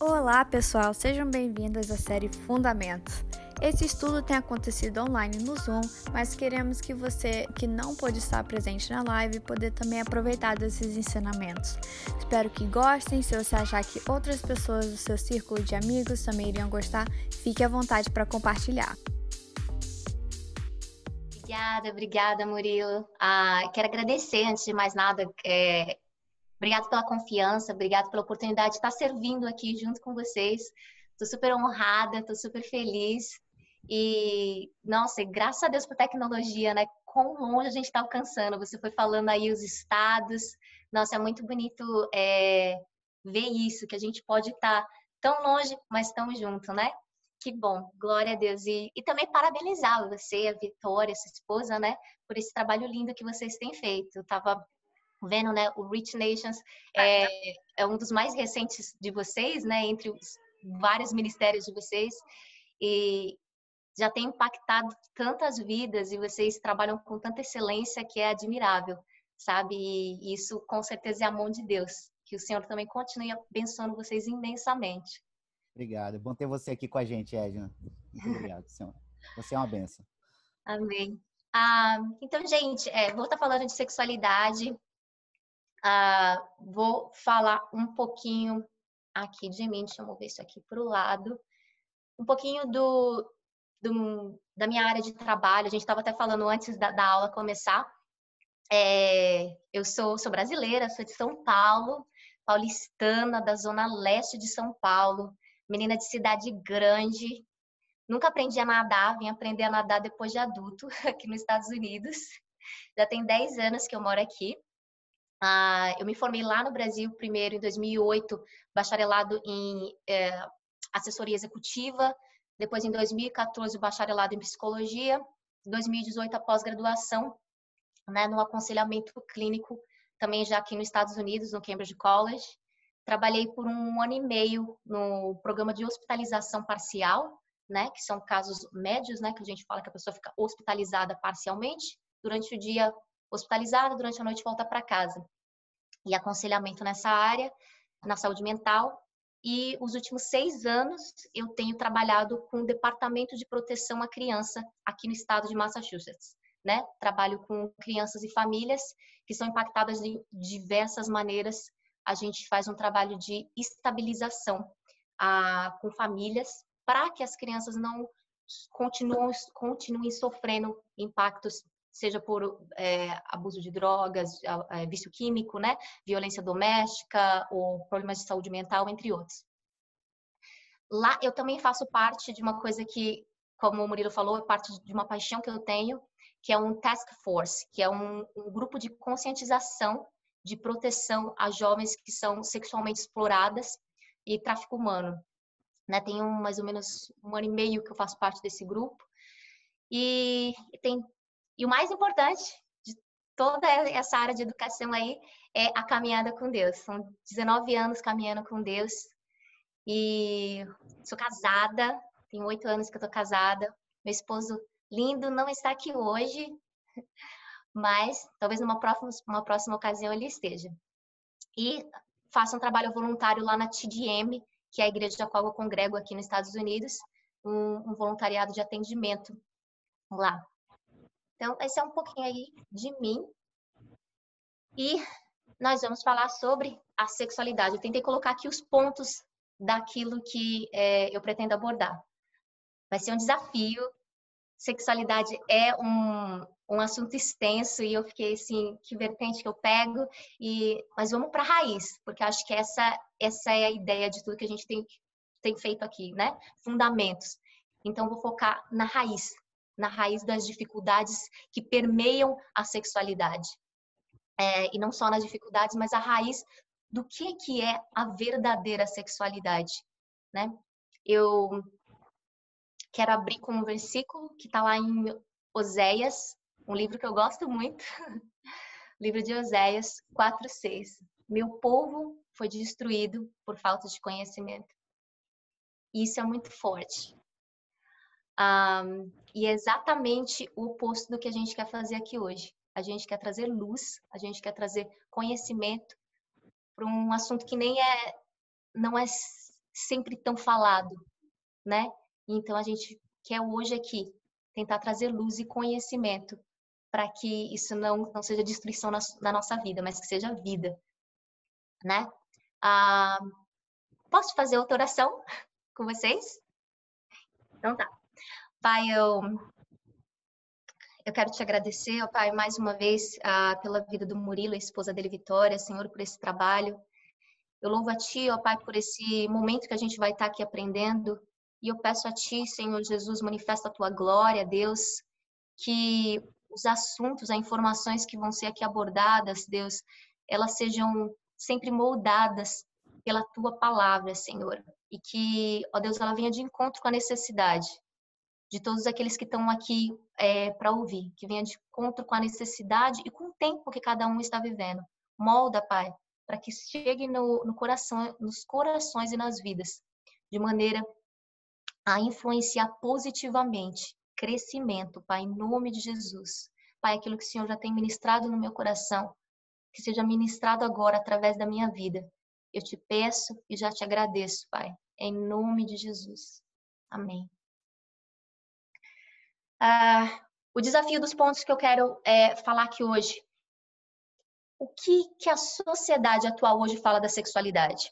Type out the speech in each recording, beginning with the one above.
Olá, pessoal, sejam bem-vindos à série Fundamentos. Esse estudo tem acontecido online no Zoom, mas queremos que você que não pôde estar presente na live poder também aproveitar desses ensinamentos. Espero que gostem. Se você achar que outras pessoas do seu círculo de amigos também iriam gostar, fique à vontade para compartilhar. Obrigada, obrigada, Murilo. Ah, quero agradecer, antes de mais nada, é, obrigado pela confiança, obrigado pela oportunidade de estar servindo aqui junto com vocês. Estou super honrada, estou super feliz. E, nossa, graças a Deus por tecnologia, né? Quão longe a gente está alcançando. Você foi falando aí os estados. Nossa, é muito bonito é, ver isso, que a gente pode estar tá tão longe, mas tão junto, né? Que bom, glória a Deus. E, e também parabenizar você, a Vitória, sua esposa, né, por esse trabalho lindo que vocês têm feito. Eu tava vendo, né, o Rich Nations é, é um dos mais recentes de vocês, né, entre os vários ministérios de vocês. E já tem impactado tantas vidas e vocês trabalham com tanta excelência que é admirável, sabe? E isso com certeza é a mão de Deus. Que o Senhor também continue abençoando vocês imensamente. Obrigado. É bom ter você aqui com a gente, Edna. Muito obrigado, Senhor. Você é uma benção. Amém. Ah, então, gente, é, vou estar falando de sexualidade. Ah, vou falar um pouquinho aqui de mim. Deixa eu mover isso aqui para o lado. Um pouquinho do, do, da minha área de trabalho. A gente estava até falando antes da, da aula começar. É, eu sou, sou brasileira, sou de São Paulo, paulistana, da zona leste de São Paulo menina de cidade grande. Nunca aprendi a nadar, vim aprender a nadar depois de adulto, aqui nos Estados Unidos. Já tem 10 anos que eu moro aqui. Ah, eu me formei lá no Brasil, primeiro em 2008, bacharelado em é, assessoria executiva. Depois, em 2014, bacharelado em psicologia. Em 2018, a pós-graduação né, no aconselhamento clínico, também já aqui nos Estados Unidos, no Cambridge College. Trabalhei por um ano e meio no programa de hospitalização parcial, né, que são casos médios, né, que a gente fala que a pessoa fica hospitalizada parcialmente, durante o dia hospitalizada, durante a noite volta para casa. E aconselhamento nessa área, na saúde mental. E os últimos seis anos eu tenho trabalhado com o Departamento de Proteção à Criança aqui no estado de Massachusetts. Né? Trabalho com crianças e famílias que são impactadas de diversas maneiras a gente faz um trabalho de estabilização ah, com famílias para que as crianças não continuem, continuem sofrendo impactos, seja por é, abuso de drogas, é, vício químico, né, violência doméstica ou problemas de saúde mental, entre outros. Lá eu também faço parte de uma coisa que, como o Murilo falou, é parte de uma paixão que eu tenho, que é um task force, que é um, um grupo de conscientização de proteção a jovens que são sexualmente exploradas e tráfico humano. Né, tem um, mais ou menos um ano e meio que eu faço parte desse grupo. E, tem, e o mais importante de toda essa área de educação aí é a caminhada com Deus. São 19 anos caminhando com Deus. E sou casada, tem oito anos que eu tô casada. Meu esposo lindo não está aqui hoje, mas talvez numa próxima, uma próxima ocasião ele esteja. E faço um trabalho voluntário lá na TDM, que é a igreja da qual eu congrego aqui nos Estados Unidos, um, um voluntariado de atendimento lá. Então, esse é um pouquinho aí de mim. E nós vamos falar sobre a sexualidade. Eu tentei colocar aqui os pontos daquilo que é, eu pretendo abordar. Vai ser um desafio. Sexualidade é um, um assunto extenso e eu fiquei assim, que vertente que eu pego e mas vamos para a raiz, porque acho que essa essa é a ideia de tudo que a gente tem tem feito aqui, né? Fundamentos. Então vou focar na raiz, na raiz das dificuldades que permeiam a sexualidade. É, e não só nas dificuldades, mas a raiz do que que é a verdadeira sexualidade, né? Eu quero abrir com um versículo que está lá em Oséias um livro que eu gosto muito, livro de Oséias 4:6. Meu povo foi destruído por falta de conhecimento. Isso é muito forte. Um, e é exatamente o oposto do que a gente quer fazer aqui hoje. A gente quer trazer luz, a gente quer trazer conhecimento para um assunto que nem é não é sempre tão falado, né? Então a gente quer hoje aqui tentar trazer luz e conhecimento para que isso não, não seja destruição na, na, nossa vida, mas que seja vida, né? Ah, posso fazer outra oração com vocês? Então tá. Pai, eu, eu quero te agradecer, ó Pai, mais uma vez ah, pela vida do Murilo, a esposa dele, Vitória, Senhor, por esse trabalho. Eu louvo a Ti, ó Pai, por esse momento que a gente vai estar aqui aprendendo. E eu peço a Ti, Senhor Jesus, manifesta a Tua glória, Deus, que os assuntos, as informações que vão ser aqui abordadas, Deus, elas sejam sempre moldadas pela tua palavra, Senhor. E que, ó Deus, ela venha de encontro com a necessidade de todos aqueles que estão aqui é, para ouvir, que venha de encontro com a necessidade e com o tempo que cada um está vivendo. Molda, Pai, para que chegue no, no coração, nos corações e nas vidas, de maneira a influenciar positivamente crescimento, Pai, em nome de Jesus. Pai, aquilo que o Senhor já tem ministrado no meu coração, que seja ministrado agora através da minha vida. Eu te peço e já te agradeço, Pai, em nome de Jesus. Amém. Ah, o desafio dos pontos que eu quero é, falar aqui hoje. O que, que a sociedade atual hoje fala da sexualidade?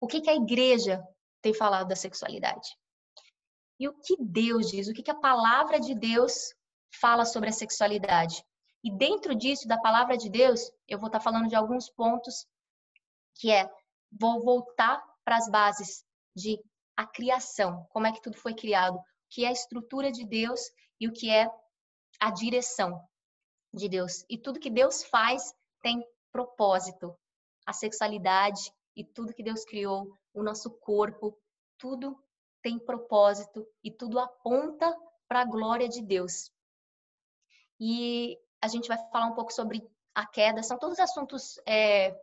O que, que a igreja tem falado da sexualidade? e o que Deus diz, o que a palavra de Deus fala sobre a sexualidade. E dentro disso, da palavra de Deus, eu vou estar falando de alguns pontos que é, vou voltar para as bases de a criação, como é que tudo foi criado, que é a estrutura de Deus e o que é a direção de Deus. E tudo que Deus faz tem propósito. A sexualidade e tudo que Deus criou, o nosso corpo, tudo tem propósito e tudo aponta para a glória de Deus. E a gente vai falar um pouco sobre a queda, são todos assuntos é,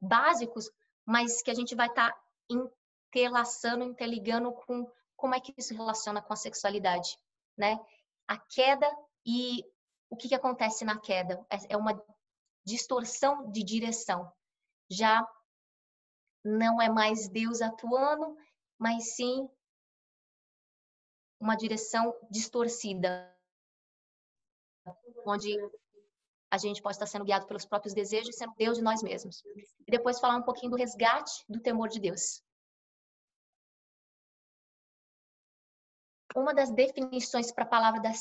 básicos, mas que a gente vai estar tá interlaçando, interligando com como é que isso relaciona com a sexualidade, né? A queda e o que, que acontece na queda é, é uma distorção de direção. Já não é mais Deus atuando, mas sim uma direção distorcida, onde a gente pode estar sendo guiado pelos próprios desejos sendo Deus de nós mesmos. E depois falar um pouquinho do resgate do temor de Deus. Uma das definições para a palavra da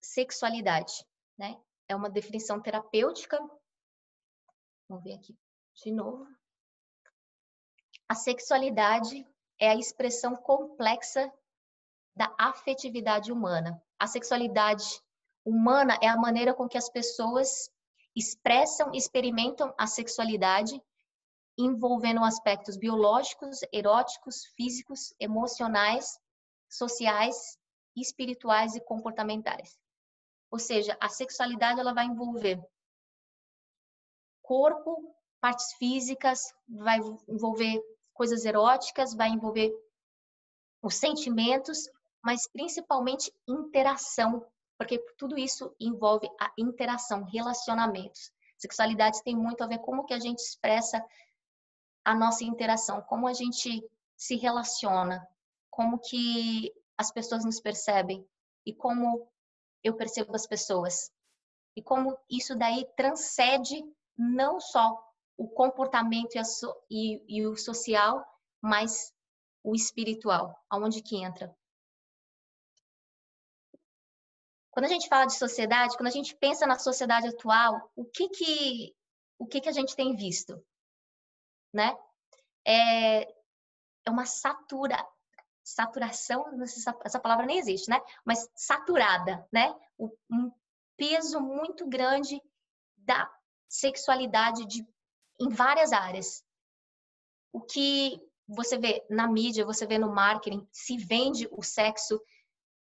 sexualidade, né? É uma definição terapêutica. Vamos ver aqui de novo. A sexualidade é a expressão complexa da afetividade humana. A sexualidade humana é a maneira com que as pessoas expressam, experimentam a sexualidade, envolvendo aspectos biológicos, eróticos, físicos, emocionais, sociais, espirituais e comportamentais. Ou seja, a sexualidade ela vai envolver corpo, partes físicas, vai envolver coisas eróticas, vai envolver os sentimentos, mas principalmente interação, porque tudo isso envolve a interação, relacionamentos. Sexualidade tem muito a ver com como que a gente expressa a nossa interação, como a gente se relaciona, como que as pessoas nos percebem e como eu percebo as pessoas. E como isso daí transcende não só o comportamento e, so, e, e o social, mas o espiritual, aonde que entra? Quando a gente fala de sociedade, quando a gente pensa na sociedade atual, o que que o que que a gente tem visto, né? É, é uma satura saturação, essa palavra nem existe, né? Mas saturada, né? Um peso muito grande da sexualidade de, em várias áreas. O que você vê na mídia, você vê no marketing, se vende o sexo,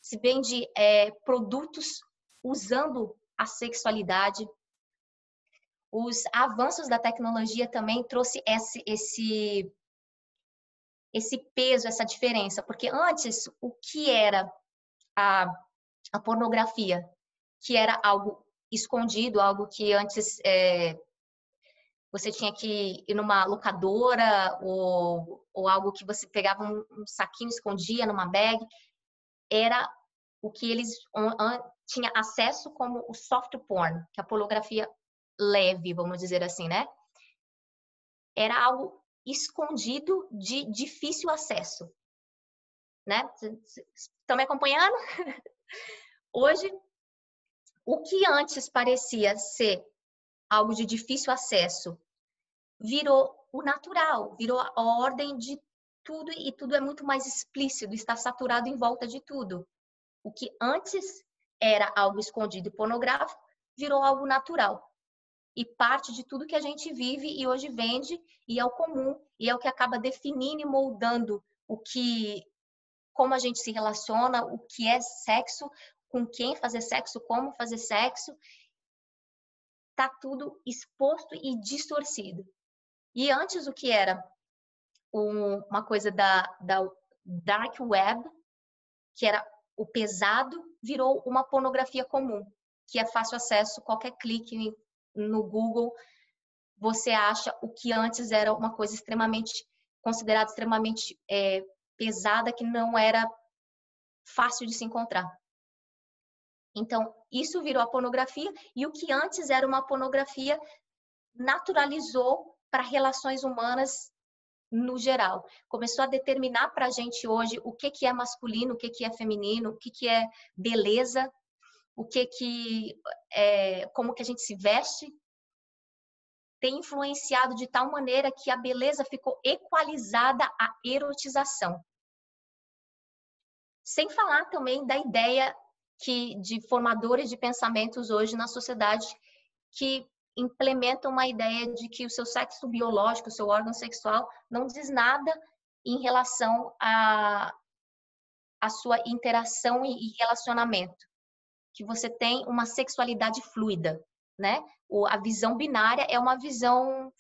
se vende é, produtos usando a sexualidade. Os avanços da tecnologia também trouxe esse, esse, esse peso, essa diferença, porque antes o que era a, a pornografia, que era algo escondido, algo que antes é, você tinha que ir numa locadora ou, ou algo que você pegava um, um saquinho, escondia numa bag. Era o que eles tinha acesso como o soft porn, que é a pornografia leve, vamos dizer assim, né? Era algo escondido de difícil acesso, né? Estão me acompanhando? Hoje, o que antes parecia ser algo de difícil acesso virou o natural, virou a ordem de tudo e tudo é muito mais explícito, está saturado em volta de tudo. O que antes era algo escondido e pornográfico virou algo natural. E parte de tudo que a gente vive e hoje vende e é o comum e é o que acaba definindo e moldando o que como a gente se relaciona, o que é sexo, com quem fazer sexo, como fazer sexo tá tudo exposto e distorcido. E antes o que era um, uma coisa da, da dark web, que era o pesado, virou uma pornografia comum, que é fácil acesso, qualquer clique no Google você acha o que antes era uma coisa extremamente considerada extremamente é, pesada que não era fácil de se encontrar. Então, isso virou a pornografia e o que antes era uma pornografia naturalizou para relações humanas no geral. Começou a determinar para a gente hoje o que, que é masculino, o que, que é feminino, o que, que é beleza, o que que é, como que a gente se veste, tem influenciado de tal maneira que a beleza ficou equalizada à erotização. Sem falar também da ideia que de formadores de pensamentos hoje na sociedade que implementam uma ideia de que o seu sexo biológico, o seu órgão sexual, não diz nada em relação a, a sua interação e relacionamento. Que você tem uma sexualidade fluida, né? O, a visão binária é uma visão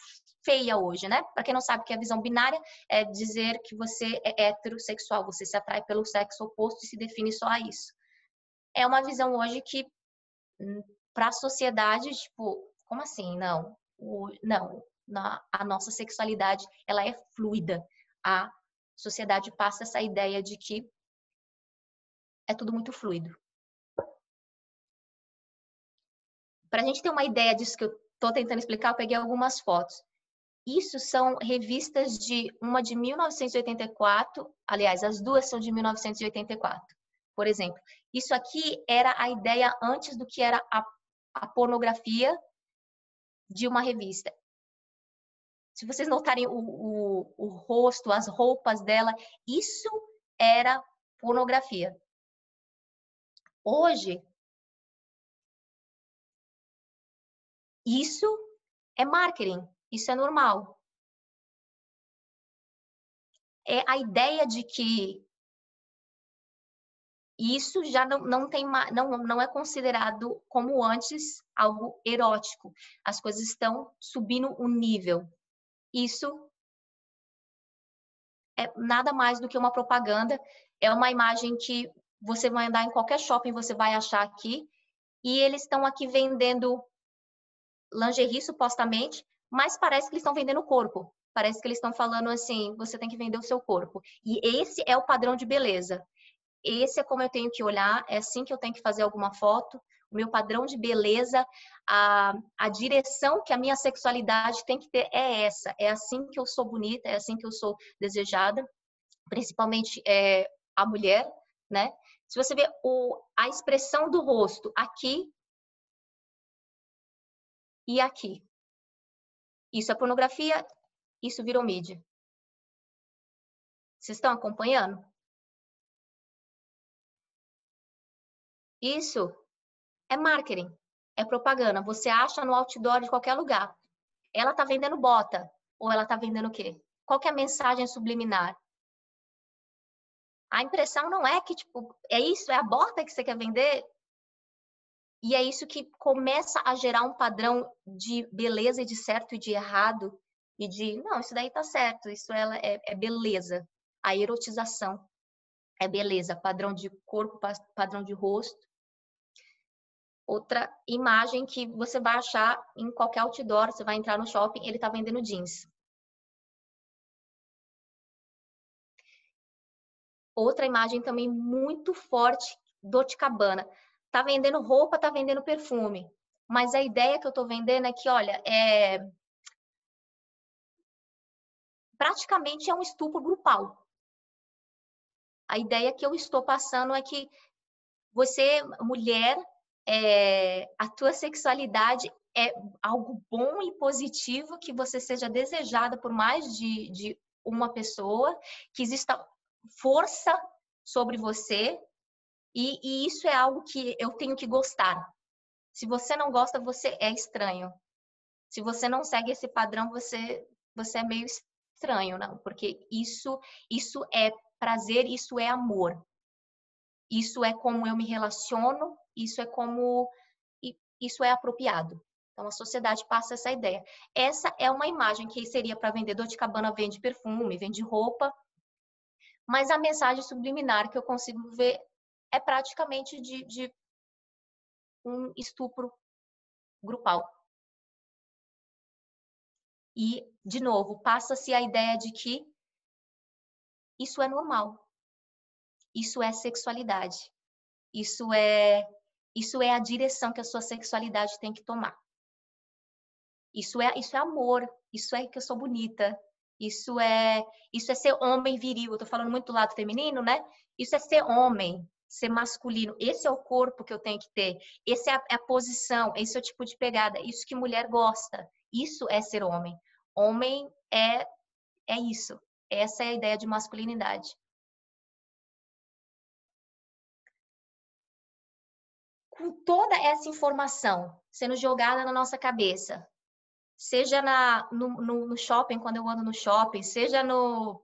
feia hoje, né? Para quem não sabe o que é visão binária, é dizer que você é heterossexual, você se atrai pelo sexo oposto e se define só a isso é uma visão hoje que hum, para a sociedade, tipo, como assim? Não, o, não, na, a nossa sexualidade ela é fluida. A sociedade passa essa ideia de que é tudo muito fluido. Para a gente ter uma ideia disso que eu estou tentando explicar, eu peguei algumas fotos. Isso são revistas de uma de 1984, aliás, as duas são de 1984 por exemplo. Isso aqui era a ideia antes do que era a, a pornografia de uma revista. Se vocês notarem o, o, o rosto, as roupas dela, isso era pornografia. Hoje, isso é marketing, isso é normal. É a ideia de que isso já não, não tem não, não é considerado como antes algo erótico. As coisas estão subindo o nível. Isso é nada mais do que uma propaganda, é uma imagem que você vai andar em qualquer shopping, você vai achar aqui, e eles estão aqui vendendo lingerie supostamente, mas parece que eles estão vendendo o corpo. Parece que eles estão falando assim, você tem que vender o seu corpo. E esse é o padrão de beleza esse é como eu tenho que olhar, é assim que eu tenho que fazer alguma foto, o meu padrão de beleza, a, a direção que a minha sexualidade tem que ter é essa, é assim que eu sou bonita, é assim que eu sou desejada, principalmente é, a mulher, né? Se você vê o, a expressão do rosto aqui e aqui, isso é pornografia, isso virou mídia. Vocês estão acompanhando? Isso é marketing, é propaganda. Você acha no outdoor de qualquer lugar. Ela está vendendo bota ou ela está vendendo o quê? Qual que é a mensagem subliminar? A impressão não é que, tipo, é isso, é a bota que você quer vender. E é isso que começa a gerar um padrão de beleza e de certo e de errado. E de, não, isso daí tá certo, isso ela é, é beleza. A erotização é beleza, padrão de corpo, padrão de rosto. Outra imagem que você vai achar em qualquer outdoor, você vai entrar no shopping, ele está vendendo jeans. Outra imagem também muito forte, Dolce Cabana. Tá vendendo roupa, tá vendendo perfume. Mas a ideia que eu tô vendendo é que, olha, é praticamente é um estupro grupal. A ideia que eu estou passando é que você, mulher, é, a tua sexualidade é algo bom e positivo, que você seja desejada por mais de, de uma pessoa, que exista força sobre você, e, e isso é algo que eu tenho que gostar. Se você não gosta, você é estranho. Se você não segue esse padrão, você, você é meio estranho, não, porque isso, isso é prazer, isso é amor. Isso é como eu me relaciono, isso é como isso é apropriado. Então a sociedade passa essa ideia. Essa é uma imagem que seria para vendedor de cabana vende perfume, vende roupa, mas a mensagem subliminar que eu consigo ver é praticamente de, de um estupro grupal. E, de novo, passa-se a ideia de que isso é normal. Isso é sexualidade. Isso é isso é a direção que a sua sexualidade tem que tomar. Isso é isso é amor, isso é que eu sou bonita, isso é isso é ser homem viril. Eu tô falando muito do lado feminino, né? Isso é ser homem, ser masculino. Esse é o corpo que eu tenho que ter. Essa é a, é a posição, esse é o tipo de pegada. Isso que mulher gosta. Isso é ser homem. Homem é é isso. Essa é a ideia de masculinidade. Com toda essa informação sendo jogada na nossa cabeça, seja na, no, no, no shopping, quando eu ando no shopping, seja no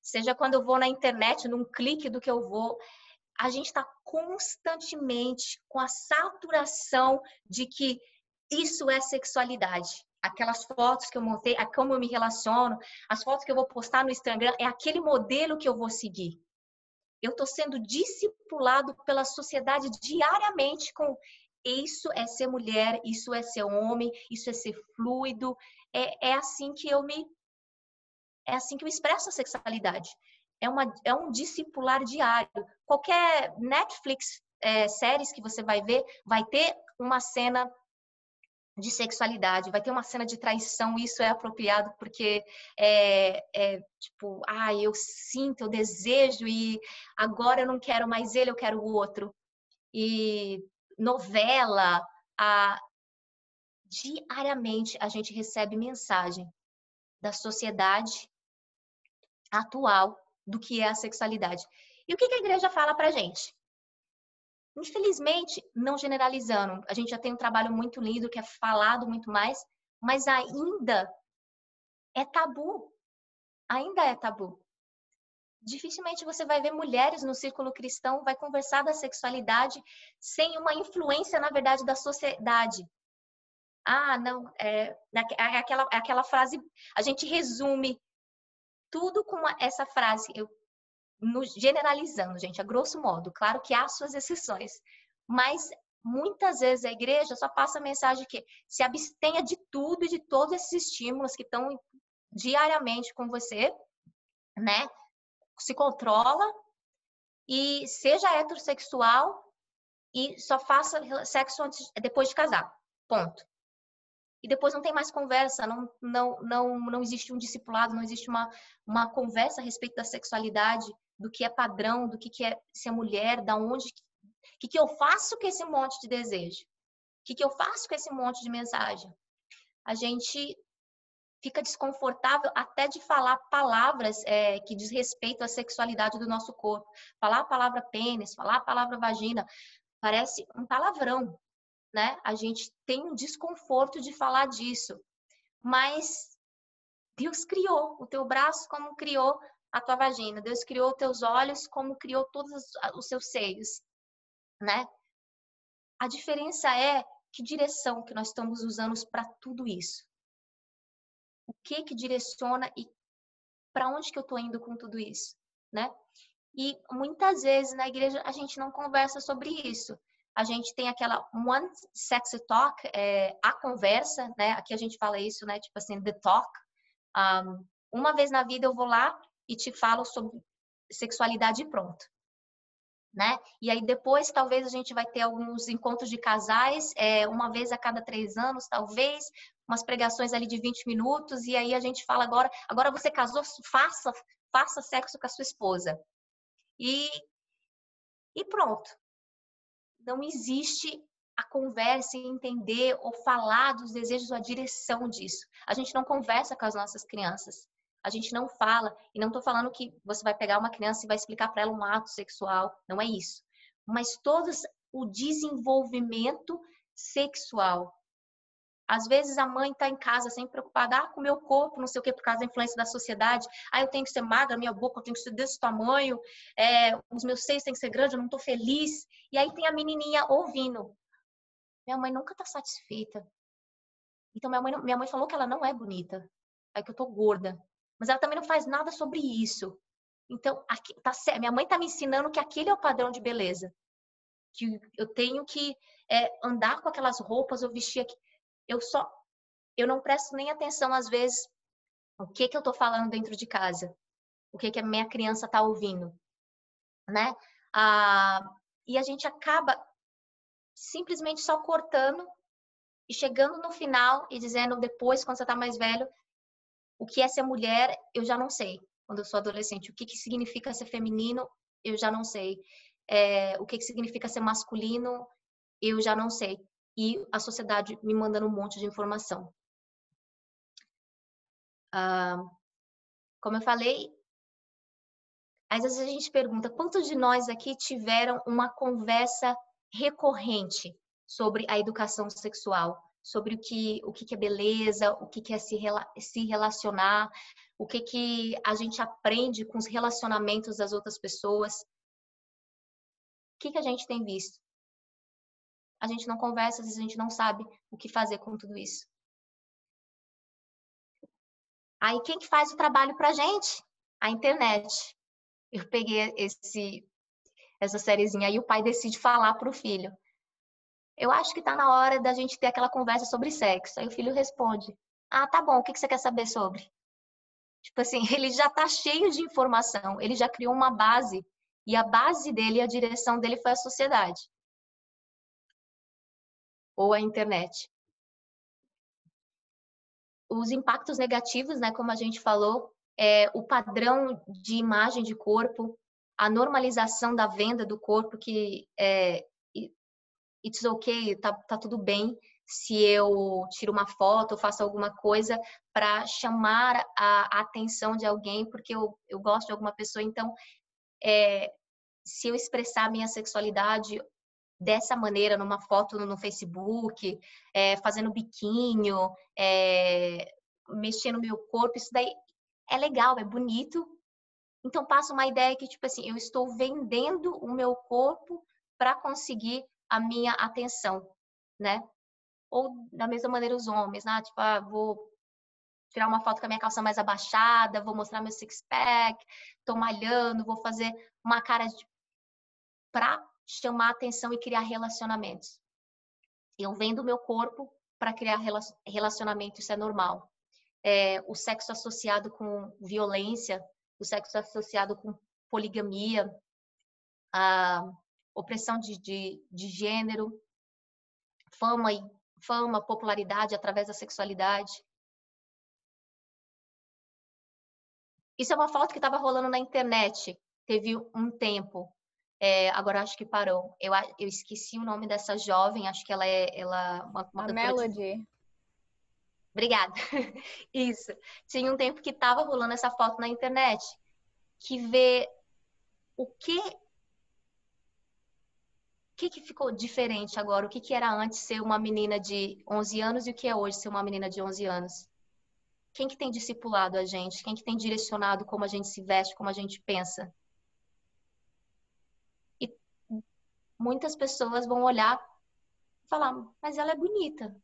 seja quando eu vou na internet, num clique do que eu vou, a gente está constantemente com a saturação de que isso é sexualidade. Aquelas fotos que eu montei, a como eu me relaciono, as fotos que eu vou postar no Instagram, é aquele modelo que eu vou seguir. Eu estou sendo discipulado pela sociedade diariamente com isso é ser mulher, isso é ser homem, isso é ser fluido. É, é assim que eu me. É assim que eu expresso a sexualidade. É, uma, é um discipular diário. Qualquer Netflix é, séries que você vai ver, vai ter uma cena de sexualidade, vai ter uma cena de traição, isso é apropriado porque é, é, tipo, ah, eu sinto, eu desejo e agora eu não quero mais ele, eu quero o outro. E novela, a... diariamente a gente recebe mensagem da sociedade atual do que é a sexualidade. E o que a igreja fala pra gente? Infelizmente, não generalizando, a gente já tem um trabalho muito lindo que é falado muito mais, mas ainda é tabu. Ainda é tabu. Dificilmente você vai ver mulheres no círculo cristão vai conversar da sexualidade sem uma influência, na verdade, da sociedade. Ah, não, é, é aquela, é aquela frase, a gente resume tudo com essa frase, eu no, generalizando, gente, a grosso modo. Claro que há suas exceções, mas muitas vezes a igreja só passa a mensagem que se abstenha de tudo e de todos esses estímulos que estão diariamente com você, né? Se controla e seja heterossexual e só faça sexo antes, depois de casar. Ponto. E depois não tem mais conversa, não, não, não, não existe um discipulado, não existe uma, uma conversa a respeito da sexualidade, do que é padrão, do que, que é ser mulher, da onde. O que, que eu faço com esse monte de desejo? O que, que eu faço com esse monte de mensagem? A gente fica desconfortável até de falar palavras é, que diz respeito à sexualidade do nosso corpo. Falar a palavra pênis, falar a palavra vagina, parece um palavrão, né? A gente tem um desconforto de falar disso. Mas Deus criou o teu braço como criou a tua vagina. Deus criou teus olhos como criou todos os seus seios, né? A diferença é que direção que nós estamos usando para tudo isso. O que que direciona e para onde que eu estou indo com tudo isso, né? E muitas vezes na igreja a gente não conversa sobre isso. A gente tem aquela one sexy talk, é, a conversa, né? Aqui a gente fala isso, né? Tipo assim, the talk. Um, uma vez na vida eu vou lá e te falo sobre sexualidade e pronto. Né? E aí depois talvez a gente vai ter alguns encontros de casais, é, uma vez a cada três anos, talvez, umas pregações ali de 20 minutos, e aí a gente fala agora, agora você casou, faça, faça sexo com a sua esposa. E, e pronto. Não existe a conversa e entender ou falar dos desejos ou a direção disso. A gente não conversa com as nossas crianças. A gente não fala, e não estou falando que você vai pegar uma criança e vai explicar para ela um ato sexual, não é isso. Mas todo o desenvolvimento sexual, às vezes a mãe está em casa sempre preocupada ah, com o meu corpo, não sei o que, por causa da influência da sociedade. Ah, eu tenho que ser magra, minha boca tem que ser desse tamanho, é, os meus seios têm que ser grandes, eu não estou feliz. E aí tem a menininha ouvindo. Minha mãe nunca está satisfeita. Então minha mãe, minha mãe falou que ela não é bonita, é que eu tô gorda. Mas ela também não faz nada sobre isso. Então, aqui, tá, minha mãe está me ensinando que aquele é o padrão de beleza. Que eu tenho que é, andar com aquelas roupas, eu vestir aqui eu só eu não presto nem atenção às vezes o que que eu estou falando dentro de casa, o que que a minha criança está ouvindo, né? Ah, e a gente acaba simplesmente só cortando e chegando no final e dizendo depois, quando você está mais velho, o que é ser mulher, eu já não sei. Quando eu sou adolescente, o que, que significa ser feminino, eu já não sei. É, o que, que significa ser masculino, eu já não sei e a sociedade me mandando um monte de informação. Ah, como eu falei, às vezes a gente pergunta quantos de nós aqui tiveram uma conversa recorrente sobre a educação sexual, sobre o que, o que é beleza, o que é se, se relacionar, o que, que a gente aprende com os relacionamentos das outras pessoas. O que, que a gente tem visto? A gente não conversa, às vezes a gente não sabe o que fazer com tudo isso. Aí quem que faz o trabalho pra gente? A internet. Eu peguei esse essa sériezinha aí o pai decide falar pro filho. Eu acho que tá na hora da gente ter aquela conversa sobre sexo. Aí o filho responde: "Ah, tá bom, o que que você quer saber sobre?" Tipo assim, ele já tá cheio de informação, ele já criou uma base e a base dele, a direção dele foi a sociedade ou a internet. Os impactos negativos, né, como a gente falou, é o padrão de imagem de corpo, a normalização da venda do corpo, que é it's ok, tá, tá tudo bem se eu tiro uma foto, faço alguma coisa para chamar a, a, atenção de alguém, porque eu, eu gosto de alguma pessoa. Então, é, se eu expressar minha sexualidade dessa maneira numa foto no Facebook, é, fazendo biquinho, é, mexendo no meu corpo, isso daí é legal, é bonito. Então passa uma ideia que tipo assim, eu estou vendendo o meu corpo para conseguir a minha atenção, né? Ou da mesma maneira os homens, né? Tipo, ah, vou tirar uma foto com a minha calça mais abaixada, vou mostrar meu six pack, tô malhando, vou fazer uma cara de para chamar atenção e criar relacionamentos. Eu vendo meu corpo para criar relacionamento, isso é normal. É, o sexo associado com violência, o sexo associado com poligamia, a opressão de, de, de gênero, fama e fama, popularidade através da sexualidade. Isso é uma foto que estava rolando na internet, teve um tempo. É, agora acho que parou. Eu, eu esqueci o nome dessa jovem, acho que ela é ela, uma, uma a Melody. De... Obrigada. Isso. Tinha um tempo que estava rolando essa foto na internet, que vê o que o que, que ficou diferente agora? O que, que era antes ser uma menina de 11 anos e o que é hoje ser uma menina de 11 anos? Quem que tem discipulado a gente? Quem que tem direcionado como a gente se veste, como a gente pensa? Muitas pessoas vão olhar e falar, mas ela é bonita.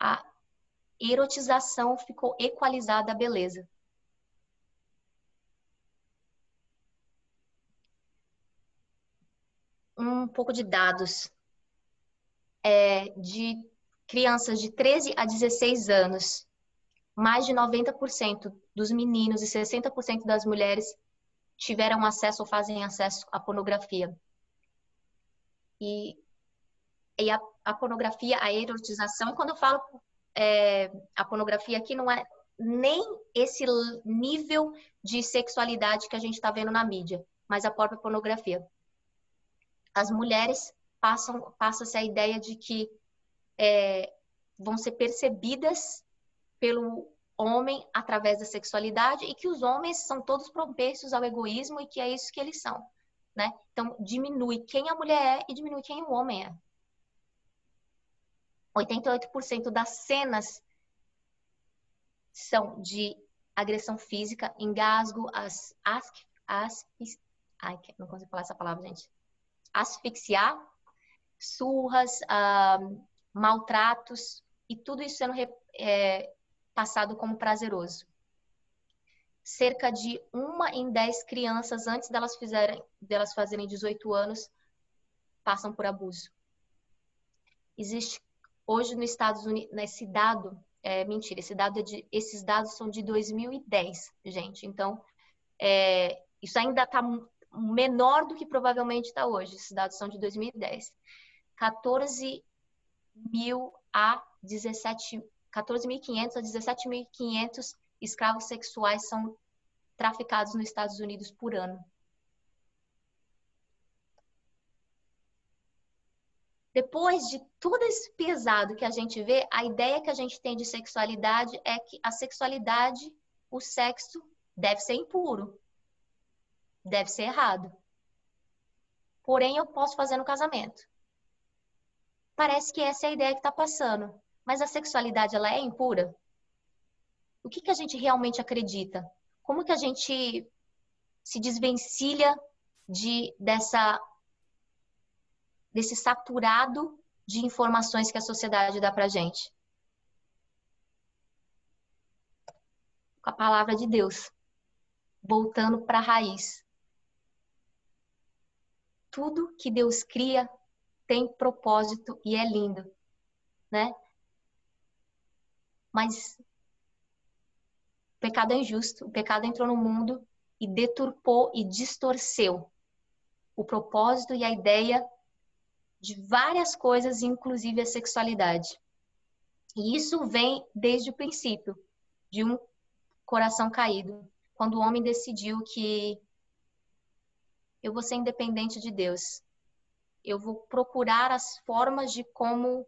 A erotização ficou equalizada à beleza. um pouco de dados é, de crianças de 13 a 16 anos. Mais de 90% dos meninos e 60% das mulheres tiveram acesso ou fazem acesso à pornografia. E, e a, a, pornografia, a erotização, quando eu falo é, a pornografia aqui, não é nem esse nível de sexualidade que a gente está vendo na mídia, mas a própria pornografia. As mulheres passam passa-se a ideia de que é, vão ser percebidas pelo homem através da sexualidade e que os homens são todos propensos ao egoísmo e que é isso que eles são, né? Então diminui quem a mulher é e diminui quem o homem é. 88% das cenas são de agressão física, engasgo, as, as, as, ai, não consigo falar essa palavra, gente. Asfixiar, surras, ah, maltratos, e tudo isso sendo é, passado como prazeroso. Cerca de uma em dez crianças, antes delas, fizerem, delas fazerem 18 anos, passam por abuso. Existe hoje nos Estados Unidos, nesse dado, é, mentira, esse dado é de, esses dados são de 2010, gente. Então, é, isso ainda está menor do que provavelmente está hoje. Esses dados são de 2010. 14 mil a 17, 14.500 a 17.500 escravos sexuais são traficados nos Estados Unidos por ano. Depois de todo esse pesado que a gente vê, a ideia que a gente tem de sexualidade é que a sexualidade, o sexo, deve ser impuro, deve ser errado. Porém, eu posso fazer no casamento. Parece que essa é a ideia que está passando. Mas a sexualidade, ela é impura? O que, que a gente realmente acredita? Como que a gente se desvencilha de dessa desse saturado de informações que a sociedade dá pra gente? Com a palavra de Deus, voltando para a raiz. Tudo que Deus cria tem propósito e é lindo, né? Mas o pecado é injusto, o pecado entrou no mundo e deturpou e distorceu o propósito e a ideia de várias coisas, inclusive a sexualidade. E isso vem desde o princípio de um coração caído, quando o homem decidiu que eu vou ser independente de Deus eu vou procurar as formas de como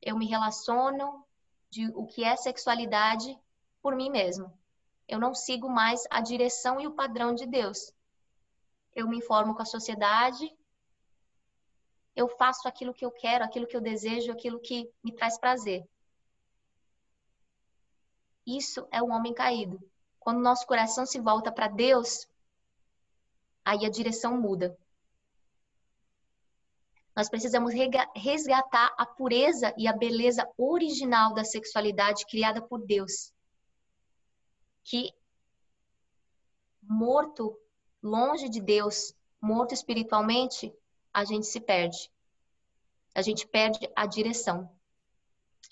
eu me relaciono, de o que é sexualidade por mim mesmo. Eu não sigo mais a direção e o padrão de Deus. Eu me informo com a sociedade, eu faço aquilo que eu quero, aquilo que eu desejo, aquilo que me traz prazer. Isso é o homem caído. Quando nosso coração se volta para Deus, aí a direção muda. Nós precisamos resgatar a pureza e a beleza original da sexualidade criada por Deus. Que morto longe de Deus, morto espiritualmente, a gente se perde. A gente perde a direção.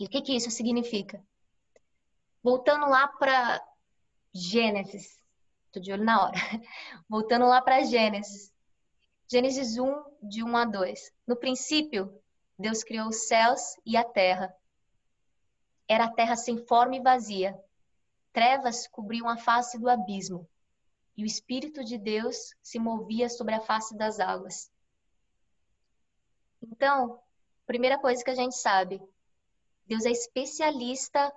E o que, que isso significa? Voltando lá para Gênesis, estou de olho na hora. Voltando lá para Gênesis, Gênesis 1, de 1 a 2. No princípio, Deus criou os céus e a terra. Era a terra sem forma e vazia. Trevas cobriam a face do abismo, e o Espírito de Deus se movia sobre a face das águas. Então, primeira coisa que a gente sabe, Deus é especialista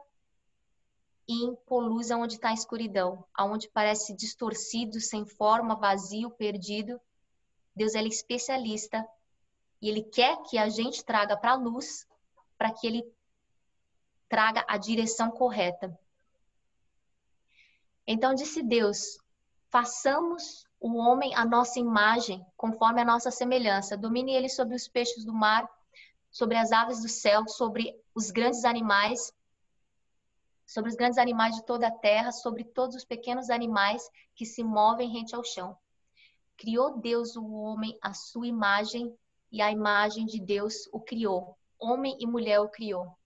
em luz onde está a escuridão, aonde parece distorcido, sem forma, vazio, perdido. Deus é especialista e ele quer que a gente traga para a luz para que ele traga a direção correta. Então disse Deus: façamos o homem a nossa imagem, conforme a nossa semelhança. Domine ele sobre os peixes do mar, sobre as aves do céu, sobre os grandes animais, sobre os grandes animais de toda a terra, sobre todos os pequenos animais que se movem rente ao chão. Criou Deus o homem à sua imagem, e a imagem de Deus o criou. Homem e mulher o criou.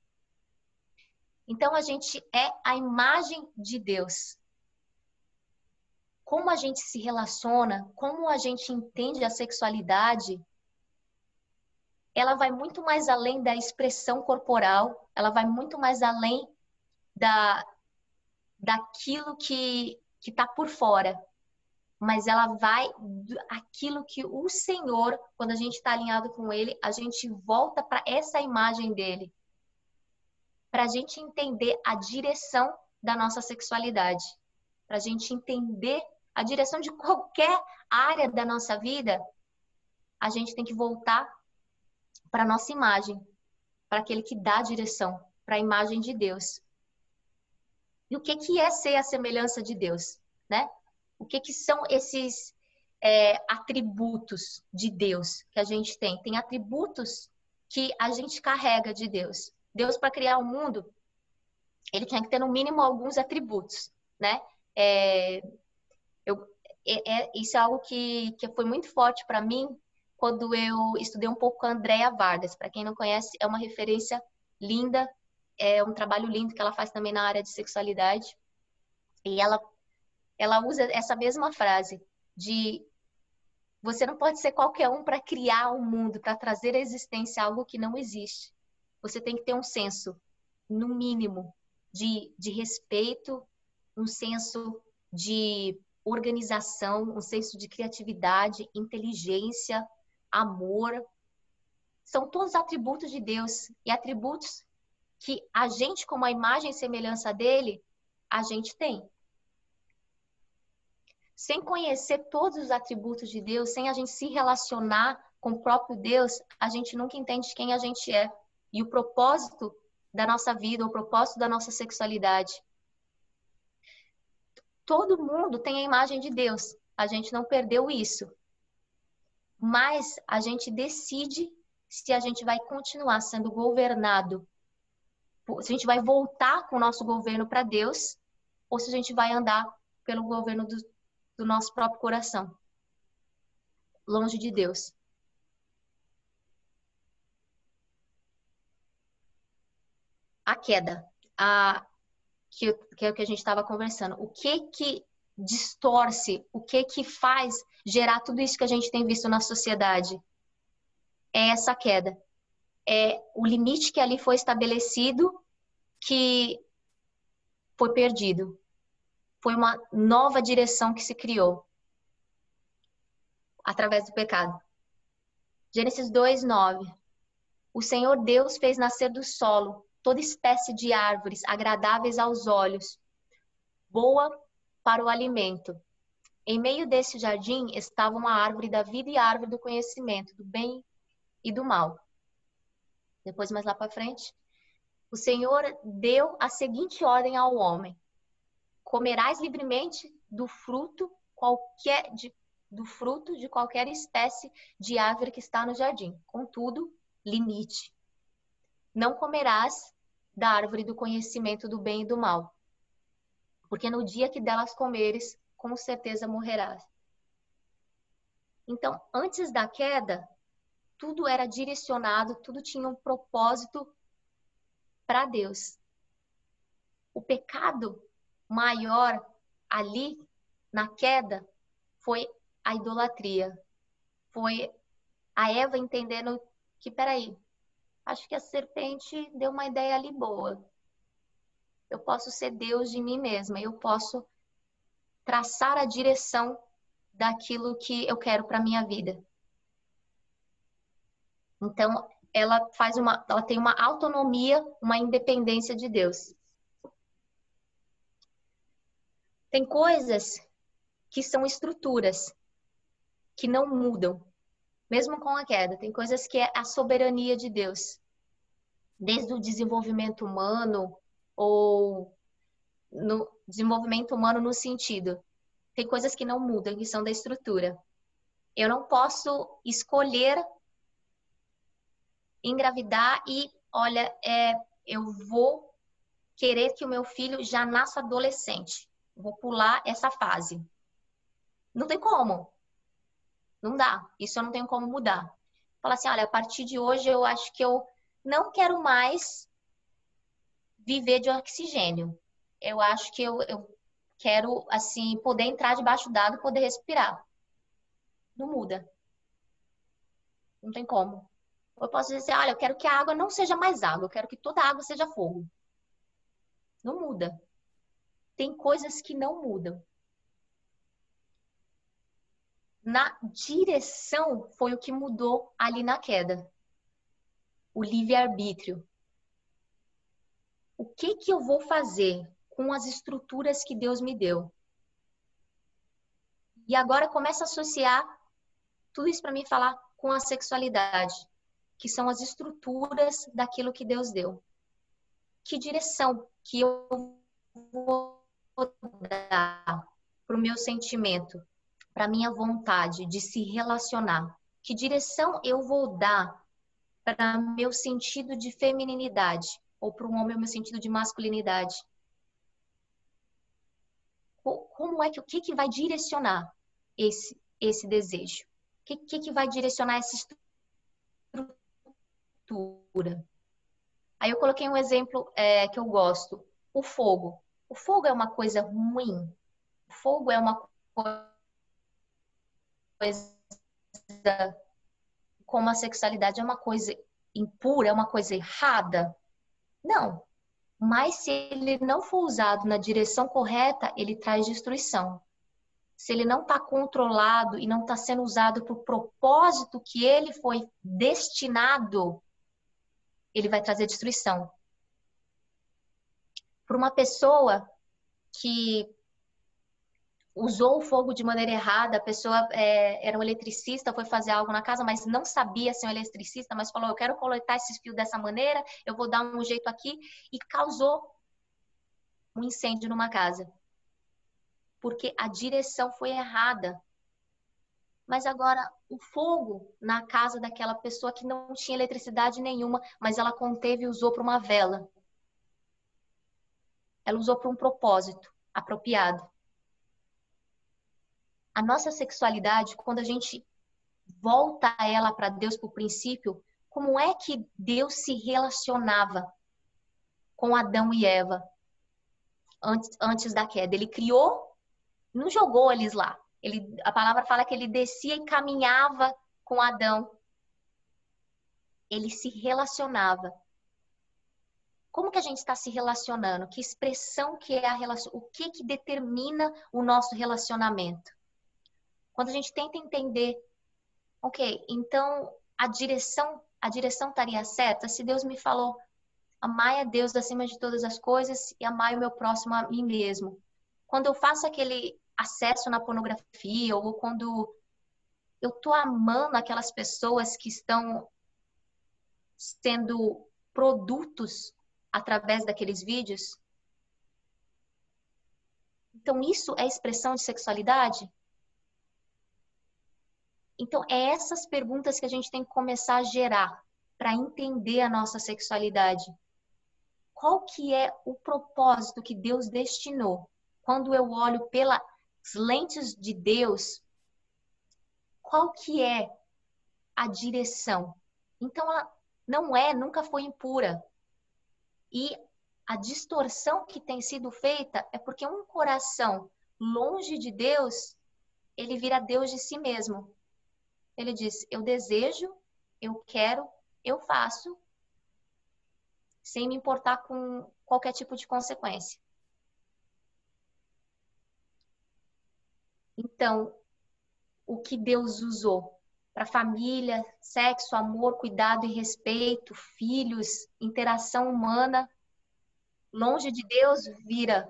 Então a gente é a imagem de Deus. Como a gente se relaciona, como a gente entende a sexualidade, ela vai muito mais além da expressão corporal, ela vai muito mais além da daquilo que que está por fora, mas ela vai aquilo que o Senhor, quando a gente está alinhado com Ele, a gente volta para essa imagem dele, para a gente entender a direção da nossa sexualidade, para a gente entender a direção de qualquer área da nossa vida, a gente tem que voltar para nossa imagem, para aquele que dá a direção, para a imagem de Deus. E o que, que é ser a semelhança de Deus, né? O que, que são esses é, atributos de Deus que a gente tem? Tem atributos que a gente carrega de Deus. Deus, para criar o mundo, ele tinha que ter no mínimo alguns atributos, né? É, eu, é, é, isso é algo que, que foi muito forte para mim quando eu estudei um pouco com a Andrea Vargas. Para quem não conhece, é uma referência linda é um trabalho lindo que ela faz também na área de sexualidade. E ela, ela usa essa mesma frase de você não pode ser qualquer um para criar um mundo, para trazer à existência algo que não existe. Você tem que ter um senso, no mínimo, de, de respeito, um senso de organização, um senso de criatividade, inteligência, amor. São todos atributos de Deus e atributos que a gente, como a imagem e semelhança dele, a gente tem. Sem conhecer todos os atributos de Deus, sem a gente se relacionar com o próprio Deus, a gente nunca entende quem a gente é e o propósito da nossa vida, o propósito da nossa sexualidade. Todo mundo tem a imagem de Deus, a gente não perdeu isso. Mas a gente decide se a gente vai continuar sendo governado se a gente vai voltar com o nosso governo para Deus ou se a gente vai andar pelo governo do, do nosso próprio coração, longe de Deus. A queda, a, que, que é o que a gente estava conversando. O que que distorce, o que que faz gerar tudo isso que a gente tem visto na sociedade? É essa queda é o limite que ali foi estabelecido que foi perdido. Foi uma nova direção que se criou através do pecado. Gênesis 2, 9. O Senhor Deus fez nascer do solo toda espécie de árvores agradáveis aos olhos, boa para o alimento. Em meio desse jardim estava uma árvore da vida e a árvore do conhecimento, do bem e do mal. Depois, mais lá para frente, o Senhor deu a seguinte ordem ao homem: comerás livremente do fruto qualquer de, do fruto de qualquer espécie de árvore que está no jardim. Contudo, limite. Não comerás da árvore do conhecimento do bem e do mal, porque no dia que delas comeres, com certeza morrerás. Então, antes da queda, tudo era direcionado, tudo tinha um propósito para Deus. O pecado maior ali na queda foi a idolatria. Foi a Eva entendendo que, peraí, acho que a serpente deu uma ideia ali boa. Eu posso ser Deus de mim mesma, eu posso traçar a direção daquilo que eu quero para minha vida. Então, ela faz uma, ela tem uma autonomia, uma independência de Deus. Tem coisas que são estruturas que não mudam, mesmo com a queda. Tem coisas que é a soberania de Deus, desde o desenvolvimento humano ou no desenvolvimento humano no sentido. Tem coisas que não mudam, que são da estrutura. Eu não posso escolher engravidar e, olha, é, eu vou querer que o meu filho já nasça adolescente. Vou pular essa fase. Não tem como. Não dá. Isso eu não tenho como mudar. Fala assim, olha, a partir de hoje eu acho que eu não quero mais viver de oxigênio. Eu acho que eu, eu quero, assim, poder entrar debaixo d'água e poder respirar. Não muda. Não tem como. Eu posso dizer, olha, eu quero que a água não seja mais água, eu quero que toda água seja fogo. Não muda. Tem coisas que não mudam. Na direção foi o que mudou ali na queda. O livre-arbítrio. O que que eu vou fazer com as estruturas que Deus me deu? E agora começa a associar tudo isso para mim falar com a sexualidade, que são as estruturas daquilo que Deus deu. Que direção que eu vou dar para o meu sentimento, para minha vontade de se relacionar? Que direção eu vou dar para meu sentido de feminilidade ou para um homem o meu sentido de masculinidade? Como é que o que que vai direcionar esse esse desejo? O que, que, que vai direcionar essa estrutura? Aí eu coloquei um exemplo é, que eu gosto: o fogo. O fogo é uma coisa ruim. O fogo é uma coisa como a sexualidade é uma coisa impura, é uma coisa errada. Não. Mas se ele não for usado na direção correta, ele traz destruição se ele não está controlado e não está sendo usado para o propósito que ele foi destinado, ele vai trazer destruição. Para uma pessoa que usou o fogo de maneira errada, a pessoa é, era um eletricista, foi fazer algo na casa, mas não sabia ser um eletricista, mas falou: Eu quero coletar esses fios dessa maneira, eu vou dar um jeito aqui, e causou um incêndio numa casa porque a direção foi errada. Mas agora, o fogo na casa daquela pessoa que não tinha eletricidade nenhuma, mas ela conteve e usou para uma vela. Ela usou para um propósito apropriado. A nossa sexualidade, quando a gente volta ela para Deus por princípio, como é que Deus se relacionava com Adão e Eva antes, antes da queda? Ele criou não jogou eles lá. Ele, a palavra fala que ele descia e caminhava com Adão. Ele se relacionava. Como que a gente está se relacionando? Que expressão que é a relação? O que que determina o nosso relacionamento? Quando a gente tenta entender, ok, então a direção, a direção estaria certa se Deus me falou, amai a Deus acima de todas as coisas e amai o meu próximo a mim mesmo. Quando eu faço aquele acesso na pornografia ou quando eu tô amando aquelas pessoas que estão sendo produtos através daqueles vídeos. Então isso é expressão de sexualidade? Então é essas perguntas que a gente tem que começar a gerar para entender a nossa sexualidade. Qual que é o propósito que Deus destinou quando eu olho pela lentes de Deus, qual que é a direção? Então, ela não é, nunca foi impura. E a distorção que tem sido feita é porque um coração longe de Deus, ele vira Deus de si mesmo. Ele diz: Eu desejo, eu quero, eu faço, sem me importar com qualquer tipo de consequência. Então, o que Deus usou para família, sexo, amor, cuidado e respeito, filhos, interação humana, longe de Deus vira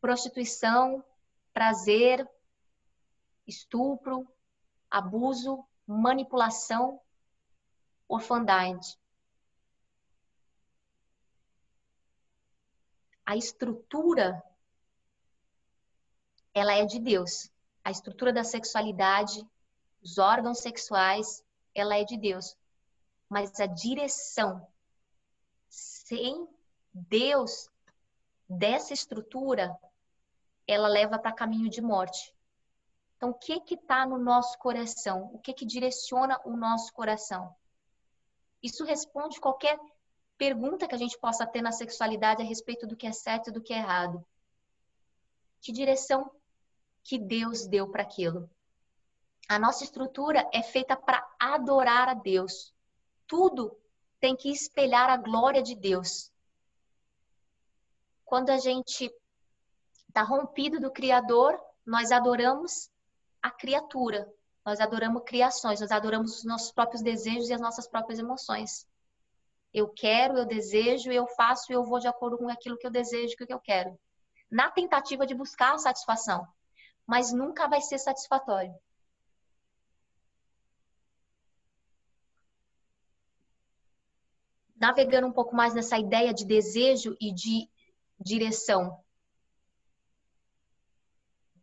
prostituição, prazer, estupro, abuso, manipulação, orfandade. A estrutura ela é de Deus. A estrutura da sexualidade, os órgãos sexuais, ela é de Deus. Mas a direção sem Deus dessa estrutura, ela leva para caminho de morte. Então, o que que está no nosso coração? O que que direciona o nosso coração? Isso responde qualquer pergunta que a gente possa ter na sexualidade a respeito do que é certo e do que é errado. Que direção que Deus deu para aquilo? A nossa estrutura é feita para adorar a Deus. Tudo tem que espelhar a glória de Deus. Quando a gente está rompido do Criador, nós adoramos a criatura, nós adoramos criações, nós adoramos os nossos próprios desejos e as nossas próprias emoções. Eu quero, eu desejo, eu faço e eu vou de acordo com aquilo que eu desejo, que eu quero. Na tentativa de buscar a satisfação, mas nunca vai ser satisfatório. Navegando um pouco mais nessa ideia de desejo e de direção.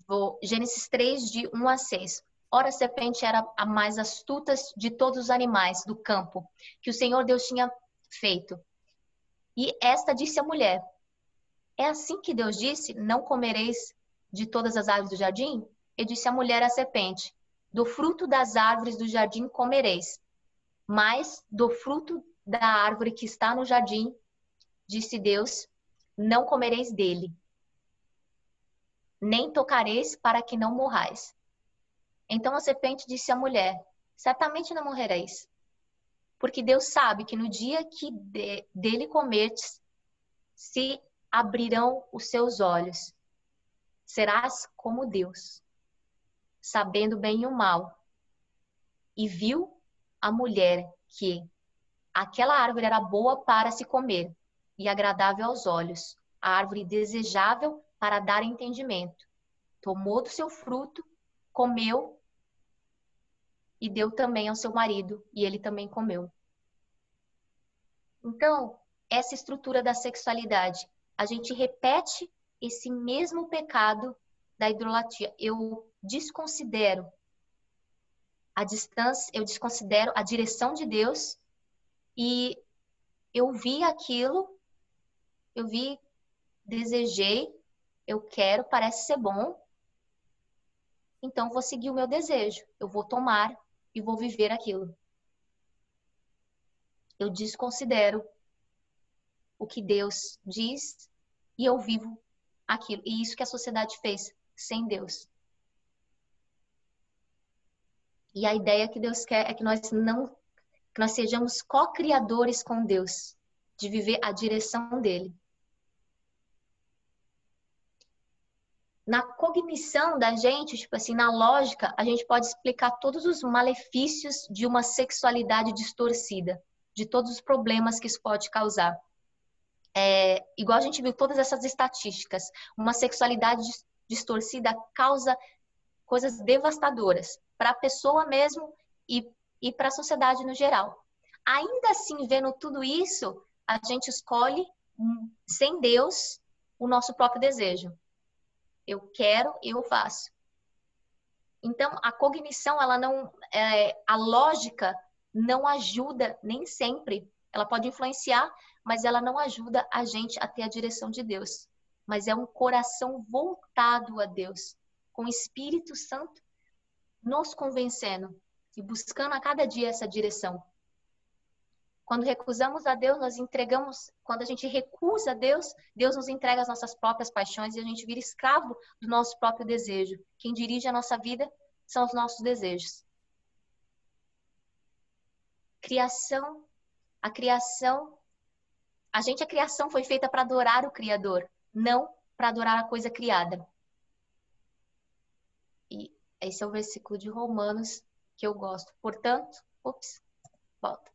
Vou, Gênesis 3, de 1 a 6. Ora, a serpente era a mais astuta de todos os animais do campo que o Senhor Deus tinha feito. E esta disse à mulher: É assim que Deus disse: Não comereis de todas as árvores do jardim? E disse a mulher à serpente: Do fruto das árvores do jardim comereis, mas do fruto da árvore que está no jardim, disse Deus: Não comereis dele nem tocareis para que não morrais. Então a serpente disse à mulher: Certamente não morrereis, porque Deus sabe que no dia que de, dele comerdes, se abrirão os seus olhos. Serás como Deus, sabendo bem e o mal. E viu a mulher que aquela árvore era boa para se comer e agradável aos olhos, a árvore desejável para dar entendimento. Tomou do seu fruto, comeu e deu também ao seu marido, e ele também comeu. Então, essa estrutura da sexualidade, a gente repete esse mesmo pecado da idolatria. Eu desconsidero a distância, eu desconsidero a direção de Deus e eu vi aquilo, eu vi, desejei, eu quero, parece ser bom, então vou seguir o meu desejo, eu vou tomar e vou viver aquilo. Eu desconsidero o que Deus diz e eu vivo aquilo. E isso que a sociedade fez sem Deus. E a ideia que Deus quer é que nós não que nós sejamos co-criadores com Deus, de viver a direção dele. na cognição da gente, tipo assim, na lógica, a gente pode explicar todos os malefícios de uma sexualidade distorcida, de todos os problemas que isso pode causar. É, igual a gente viu todas essas estatísticas, uma sexualidade distorcida causa coisas devastadoras para a pessoa mesmo e, e para a sociedade no geral. Ainda assim, vendo tudo isso, a gente escolhe, sem Deus, o nosso próprio desejo. Eu quero, eu faço. Então, a cognição, ela não, é, a lógica não ajuda nem sempre. Ela pode influenciar, mas ela não ajuda a gente a ter a direção de Deus. Mas é um coração voltado a Deus, com o Espírito Santo nos convencendo e buscando a cada dia essa direção. Quando recusamos a Deus, nós entregamos, quando a gente recusa a Deus, Deus nos entrega as nossas próprias paixões e a gente vira escravo do nosso próprio desejo. Quem dirige a nossa vida são os nossos desejos. Criação, a criação, a gente a criação foi feita para adorar o criador, não para adorar a coisa criada. E esse é o versículo de Romanos que eu gosto. Portanto, ops, volta.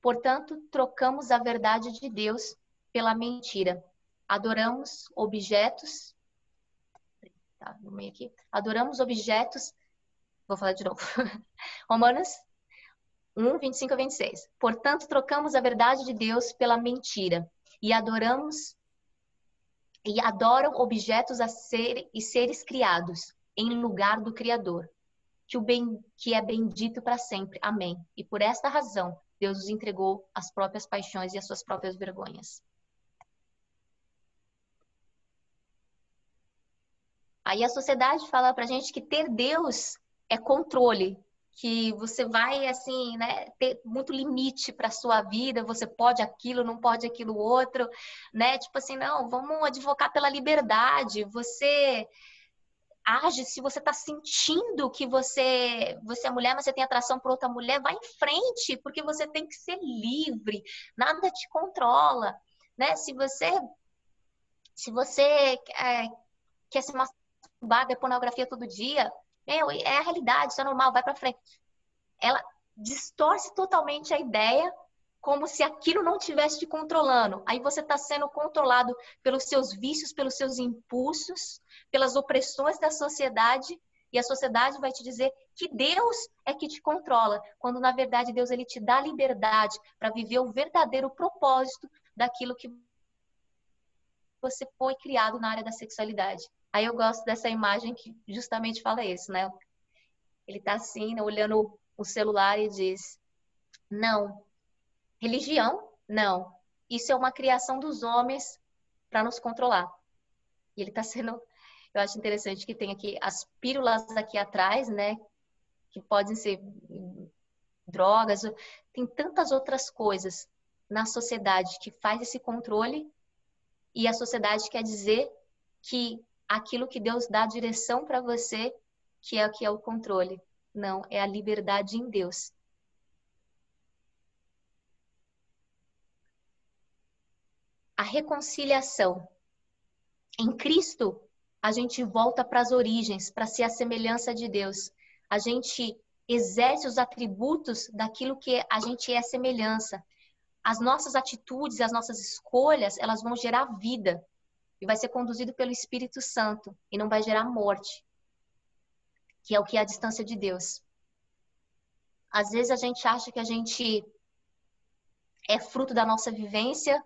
Portanto, trocamos a verdade de Deus pela mentira. Adoramos objetos. Tá, no meio aqui. Adoramos objetos. Vou falar de novo. Romanos 1, 25 a 26. Portanto, trocamos a verdade de Deus pela mentira e adoramos e adoram objetos a ser e seres criados em lugar do Criador, que o bem que é bendito para sempre. Amém. E por esta razão Deus os entregou às próprias paixões e às suas próprias vergonhas. Aí a sociedade fala pra gente que ter Deus é controle, que você vai assim, né, ter muito limite para sua vida, você pode aquilo, não pode aquilo outro, né? Tipo assim, não, vamos advocar pela liberdade. Você age se você está sentindo que você você é mulher, mas você tem atração por outra mulher, vai em frente, porque você tem que ser livre. Nada te controla, né? Se você se você é, quer se masturbar, ver pornografia todo dia, meu, é a realidade, isso é normal, vai para frente. Ela distorce totalmente a ideia como se aquilo não estivesse te controlando. Aí você está sendo controlado pelos seus vícios, pelos seus impulsos, pelas opressões da sociedade, e a sociedade vai te dizer que Deus é que te controla, quando na verdade Deus ele te dá liberdade para viver o verdadeiro propósito daquilo que você foi criado na área da sexualidade. Aí eu gosto dessa imagem que justamente fala isso, né? Ele está assim, olhando o celular e diz: Não, religião, não. Isso é uma criação dos homens para nos controlar. E ele está sendo. Eu acho interessante que tem aqui as pílulas aqui atrás, né? Que podem ser drogas, tem tantas outras coisas na sociedade que faz esse controle e a sociedade quer dizer que aquilo que Deus dá direção para você, que é o que é o controle. Não, é a liberdade em Deus. A reconciliação. Em Cristo, a gente volta para as origens, para ser a semelhança de Deus. A gente exerce os atributos daquilo que a gente é semelhança. As nossas atitudes, as nossas escolhas, elas vão gerar vida e vai ser conduzido pelo Espírito Santo e não vai gerar morte, que é o que é a distância de Deus. Às vezes a gente acha que a gente é fruto da nossa vivência,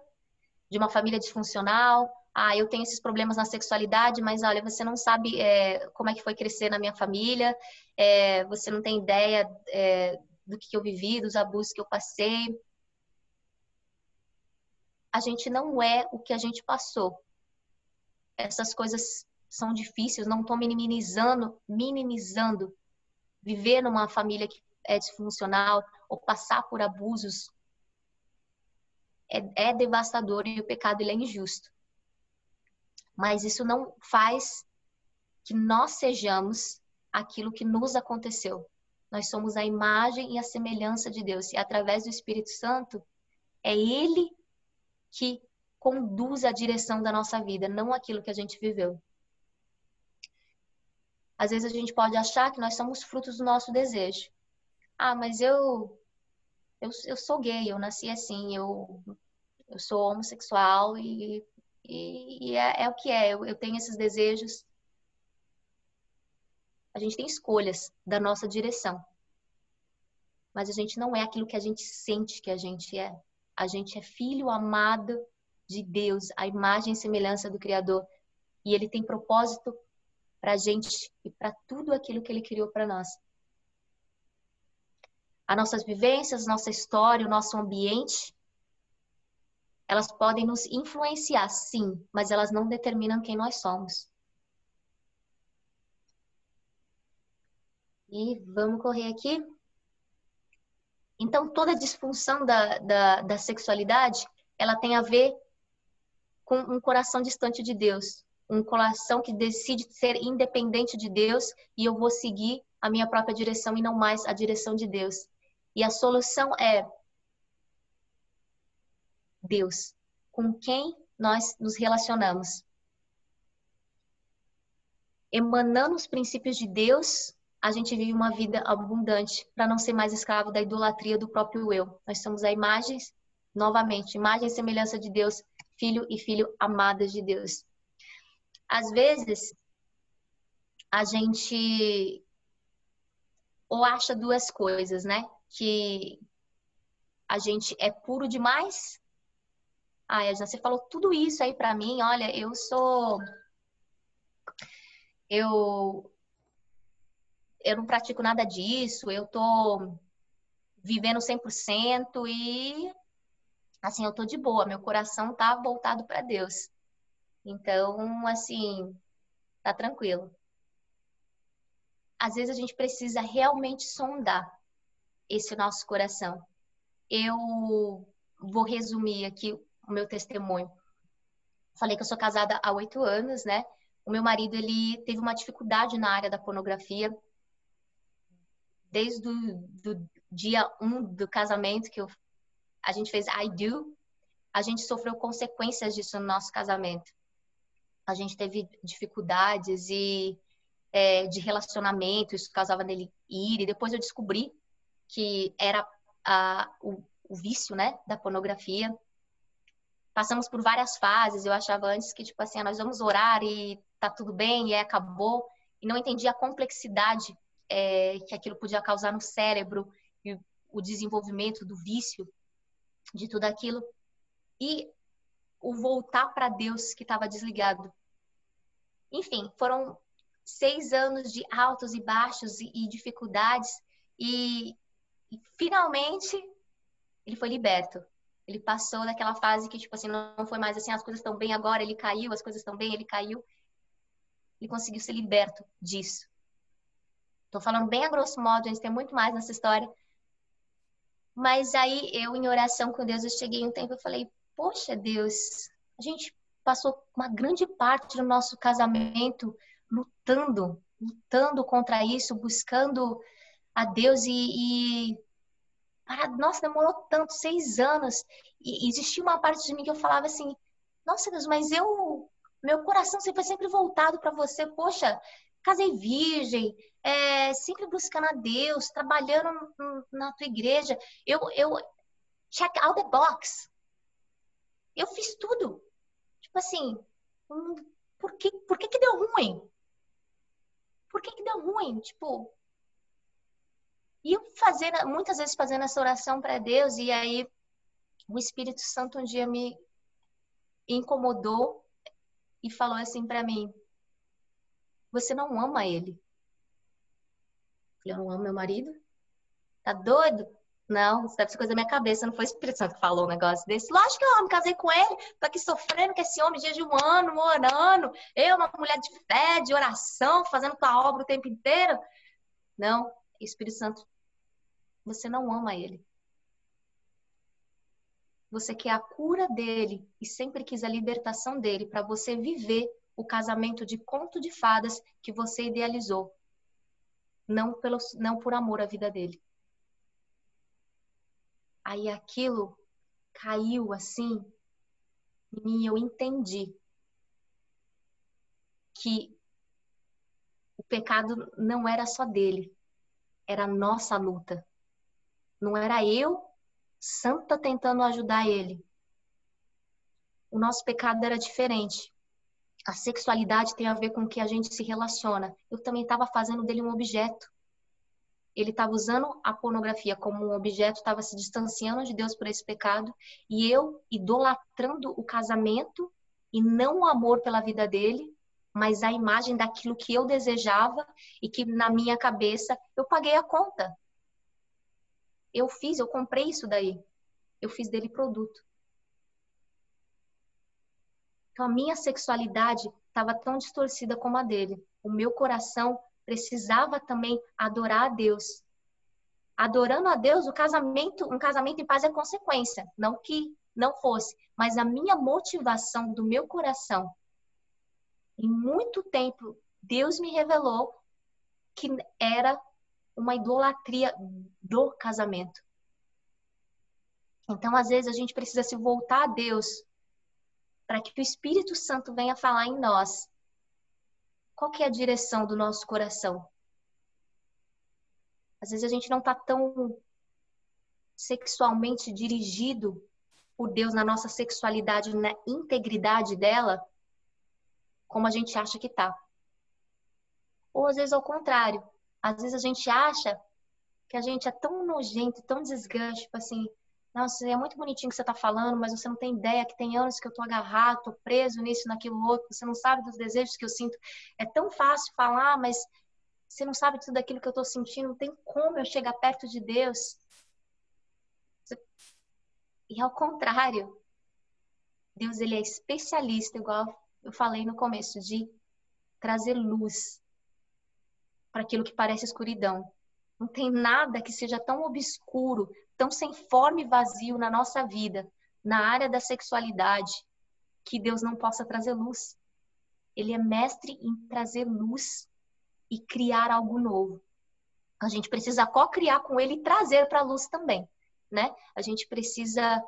de uma família disfuncional. Ah, eu tenho esses problemas na sexualidade, mas olha, você não sabe é, como é que foi crescer na minha família, é, você não tem ideia é, do que eu vivi, dos abusos que eu passei. A gente não é o que a gente passou essas coisas são difíceis, não estou minimizando, minimizando viver numa família que é disfuncional ou passar por abusos é, é devastador e o pecado ele é injusto. Mas isso não faz que nós sejamos aquilo que nos aconteceu. Nós somos a imagem e a semelhança de Deus. E através do Espírito Santo, é Ele que conduz a direção da nossa vida, não aquilo que a gente viveu. Às vezes a gente pode achar que nós somos frutos do nosso desejo. Ah, mas eu eu, eu sou gay, eu nasci assim, eu, eu sou homossexual e, e, e é, é, o que é, eu, eu tenho esses desejos. A gente tem escolhas da nossa direção. Mas a gente não é aquilo que a gente sente que a gente é. A gente é filho amado de Deus, a imagem e semelhança do Criador. E ele tem propósito para a gente e para tudo aquilo que ele criou para nós. As nossas vivências, nossa história, o nosso ambiente, elas podem nos influenciar, sim, mas elas não determinam quem nós somos. E vamos correr aqui. Então, toda disfunção da, da, da sexualidade, ela tem a ver com um coração distante de Deus, um coração que decide ser independente de Deus e eu vou seguir a minha própria direção e não mais a direção de Deus. E a solução é Deus, com quem nós nos relacionamos. Emanando os princípios de Deus, a gente vive uma vida abundante para não ser mais escravo da idolatria do próprio eu. Nós somos a imagem, novamente, imagem e semelhança de Deus filho e filho amadas de Deus. Às vezes, a gente ou acha duas coisas, né? Que a gente é puro demais. Ah, Edna, você falou tudo isso aí para mim. Olha, eu sou. Eu. Eu não pratico nada disso. Eu tô vivendo 100% e assim, eu tô de boa, meu coração tá voltado para Deus. Então, assim, tá tranquilo. Às vezes a gente precisa realmente sondar esse nosso coração. Eu vou resumir aqui o meu testemunho. Falei que eu sou casada há oito anos, né? O meu marido, ele teve uma dificuldade na área da pornografia. Desde o do dia um do casamento que eu, a gente fez I Do, a gente sofreu consequências disso no nosso casamento. A gente teve dificuldades e é, de relacionamento, isso causava nele ir. E depois eu descobri que era a, o, o vício, né, da pornografia. Passamos por várias fases. Eu achava antes que, tipo assim, ah, nós vamos orar e tá tudo bem, e aí acabou. E não entendia a complexidade é, que aquilo podia causar no cérebro e o desenvolvimento do vício, de tudo aquilo e o voltar para Deus que estava desligado. Enfim, foram seis anos de altos e baixos e, e dificuldades e, e, finalmente ele foi liberto. Ele passou daquela fase que tipo assim não foi mais assim as coisas estão bem agora ele caiu, as coisas estão bem ele caiu. Ele conseguiu ser liberto disso. Estou falando bem a grosso modo, a gente tem muito mais nessa história. Mas aí eu em oração com Deus eu cheguei um tempo eu falei poxa Deus, a gente passou uma grande parte do nosso casamento lutando, lutando contra isso, buscando a Deus e, e para, nossa, demorou tanto, seis anos, e existia uma parte de mim que eu falava assim, nossa Deus, mas eu, meu coração sempre foi sempre voltado para você, poxa, casei virgem, é, sempre buscando a Deus, trabalhando na tua igreja, eu, eu check out the box, eu fiz tudo. Tipo assim, hum, por que, por que que deu ruim? Por que que deu ruim? Tipo, e eu fazendo, muitas vezes fazendo essa oração para Deus, e aí o Espírito Santo um dia me incomodou e falou assim para mim: Você não ama ele? Eu não amo meu marido? Tá doido? Não, isso deve ser coisa da minha cabeça, não foi o Espírito Santo que falou um negócio desse. Lógico que eu me casei com ele, tô aqui sofrendo com esse homem dia de um ano, orando. Eu, uma mulher de fé, de oração, fazendo tua obra o tempo inteiro. Não, Espírito Santo, você não ama ele. Você quer a cura dele e sempre quis a libertação dele para você viver o casamento de conto de fadas que você idealizou. Não, pelo, não por amor à vida dele. Aí aquilo caiu assim mim, eu entendi que o pecado não era só dele, era a nossa luta. Não era eu, santa, tentando ajudar ele. O nosso pecado era diferente. A sexualidade tem a ver com o que a gente se relaciona. Eu também estava fazendo dele um objeto ele estava usando a pornografia como um objeto, estava se distanciando de Deus por esse pecado, e eu idolatrando o casamento e não o amor pela vida dele, mas a imagem daquilo que eu desejava e que na minha cabeça eu paguei a conta. Eu fiz, eu comprei isso daí. Eu fiz dele produto. Então a minha sexualidade estava tão distorcida como a dele. O meu coração precisava também adorar a Deus. Adorando a Deus, o casamento, um casamento em paz é consequência, não que não fosse, mas a minha motivação do meu coração. Em muito tempo, Deus me revelou que era uma idolatria do casamento. Então, às vezes, a gente precisa se voltar a Deus para que o Espírito Santo venha falar em nós qual que é a direção do nosso coração? Às vezes a gente não está tão sexualmente dirigido por Deus na nossa sexualidade, na integridade dela, como a gente acha que tá. Ou às vezes ao contrário. Às vezes a gente acha que a gente é tão nojento, tão desgancho, tipo assim, nossa, é muito bonitinho que você está falando, mas você não tem ideia que tem anos que eu estou agarrado, estou preso nisso, naquilo outro, você não sabe dos desejos que eu sinto. É tão fácil falar, mas você não sabe tudo aquilo que eu estou sentindo, não tem como eu chegar perto de Deus. E ao contrário, Deus ele é especialista, igual eu falei no começo, de trazer luz para aquilo que parece escuridão. Não tem nada que seja tão obscuro, tão sem forma e vazio na nossa vida, na área da sexualidade, que Deus não possa trazer luz. Ele é mestre em trazer luz e criar algo novo. A gente precisa co-criar com ele e trazer para a luz também, né? A gente precisa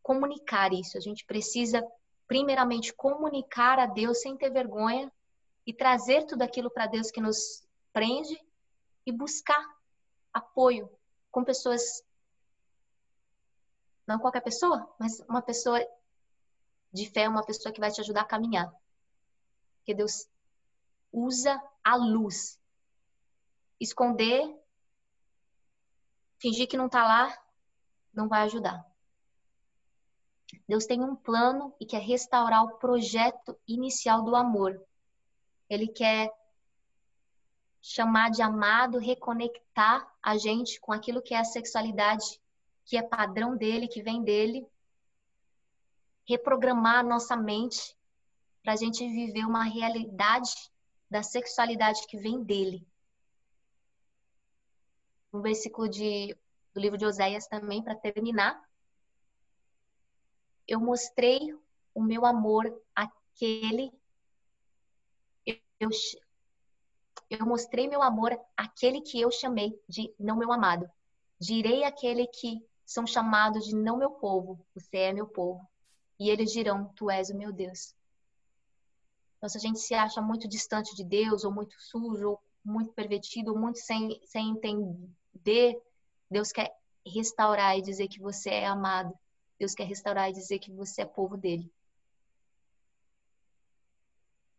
comunicar isso, a gente precisa primeiramente comunicar a Deus sem ter vergonha e trazer tudo aquilo para Deus que nos prende e buscar apoio com pessoas não qualquer pessoa, mas uma pessoa de fé, uma pessoa que vai te ajudar a caminhar. Porque Deus usa a luz. Esconder, fingir que não está lá, não vai ajudar. Deus tem um plano e quer restaurar o projeto inicial do amor. Ele quer chamar de amado, reconectar a gente com aquilo que é a sexualidade, que é padrão dele, que vem dele. Reprogramar a nossa mente para a gente viver uma realidade da sexualidade que vem dele. Um versículo de, do livro de Oséias também, para terminar. Eu mostrei o meu amor àquele. Eu, eu mostrei meu amor àquele que eu chamei de não meu amado. Direi àquele que são chamados de não meu povo, você é meu povo. E eles dirão, tu és o meu Deus. Então, se a gente se acha muito distante de Deus, ou muito sujo, ou muito pervertido, ou muito sem, sem entender, Deus quer restaurar e dizer que você é amado. Deus quer restaurar e dizer que você é povo dele.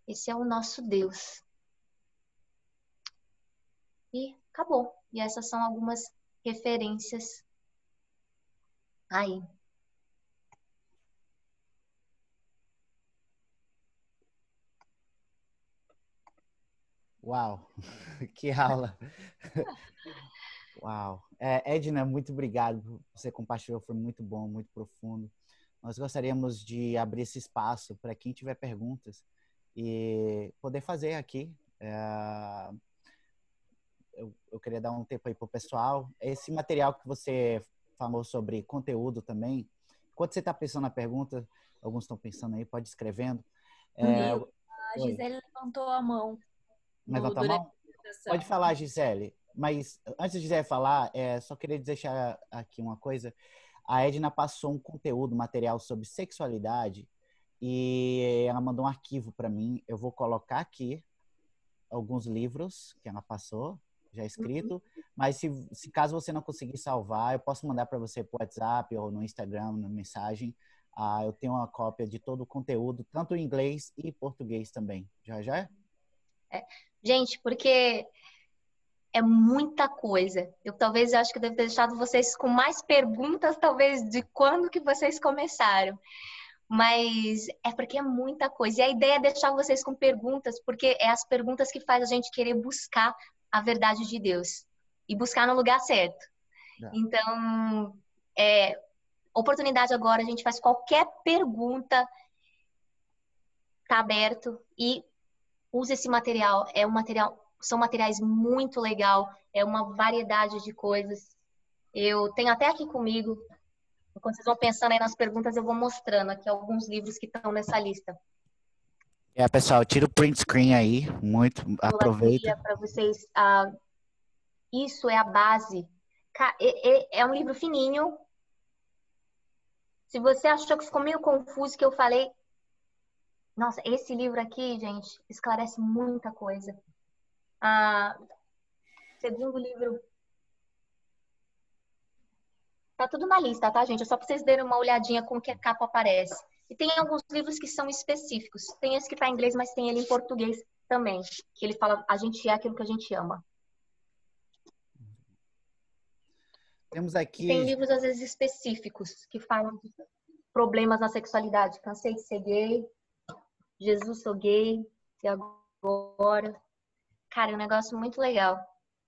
Esse é o nosso Deus. E acabou. E essas são algumas referências aí. Uau, que aula! Uau. É, Edna, muito obrigado. Você compartilhou, foi muito bom, muito profundo. Nós gostaríamos de abrir esse espaço para quem tiver perguntas e poder fazer aqui. É, eu, eu, queria dar um tempo aí para o pessoal. Esse material que você falou sobre conteúdo também, enquanto você está pensando na pergunta, alguns estão pensando aí, pode ir escrevendo. É, uhum. a Gisele Oi. levantou a mão. Levantou a mão? Pode falar, Gisele. Mas antes de Gisele falar, é, só queria deixar aqui uma coisa. A Edna passou um conteúdo, material sobre sexualidade e ela mandou um arquivo para mim. Eu vou colocar aqui alguns livros que ela passou, já escrito. Uhum. Mas se, se, caso você não conseguir salvar, eu posso mandar para você por WhatsApp ou no Instagram, na mensagem. Ah, eu tenho uma cópia de todo o conteúdo, tanto em inglês e português também. Já já? É. Gente, porque é muita coisa. Eu talvez acho que eu devo ter deixado vocês com mais perguntas, talvez, de quando que vocês começaram. Mas é porque é muita coisa. E a ideia é deixar vocês com perguntas, porque é as perguntas que faz a gente querer buscar a verdade de Deus e buscar no lugar certo. É. Então, é, oportunidade agora, a gente faz qualquer pergunta, tá aberto e use esse material. É um material, são materiais muito legal, é uma variedade de coisas. Eu tenho até aqui comigo, enquanto vocês vão pensando aí nas perguntas, eu vou mostrando aqui alguns livros que estão nessa lista. É, pessoal, tira o print screen aí, muito, aproveita. Para vocês, uh, isso é a base. É um livro fininho. Se você achou que ficou meio confuso que eu falei, nossa, esse livro aqui, gente, esclarece muita coisa. Ah, segundo livro. Tá tudo na lista, tá, gente? É só para vocês darem uma olhadinha com que a capa aparece. E tem alguns livros que são específicos. Tem esse que está em inglês, mas tem ele em português também. Que ele fala, a gente é aquilo que a gente ama. Temos aqui. Tem livros, às vezes, específicos que falam de problemas na sexualidade. Cansei de ser gay. Jesus, sou gay. E agora? Cara, é um negócio muito legal.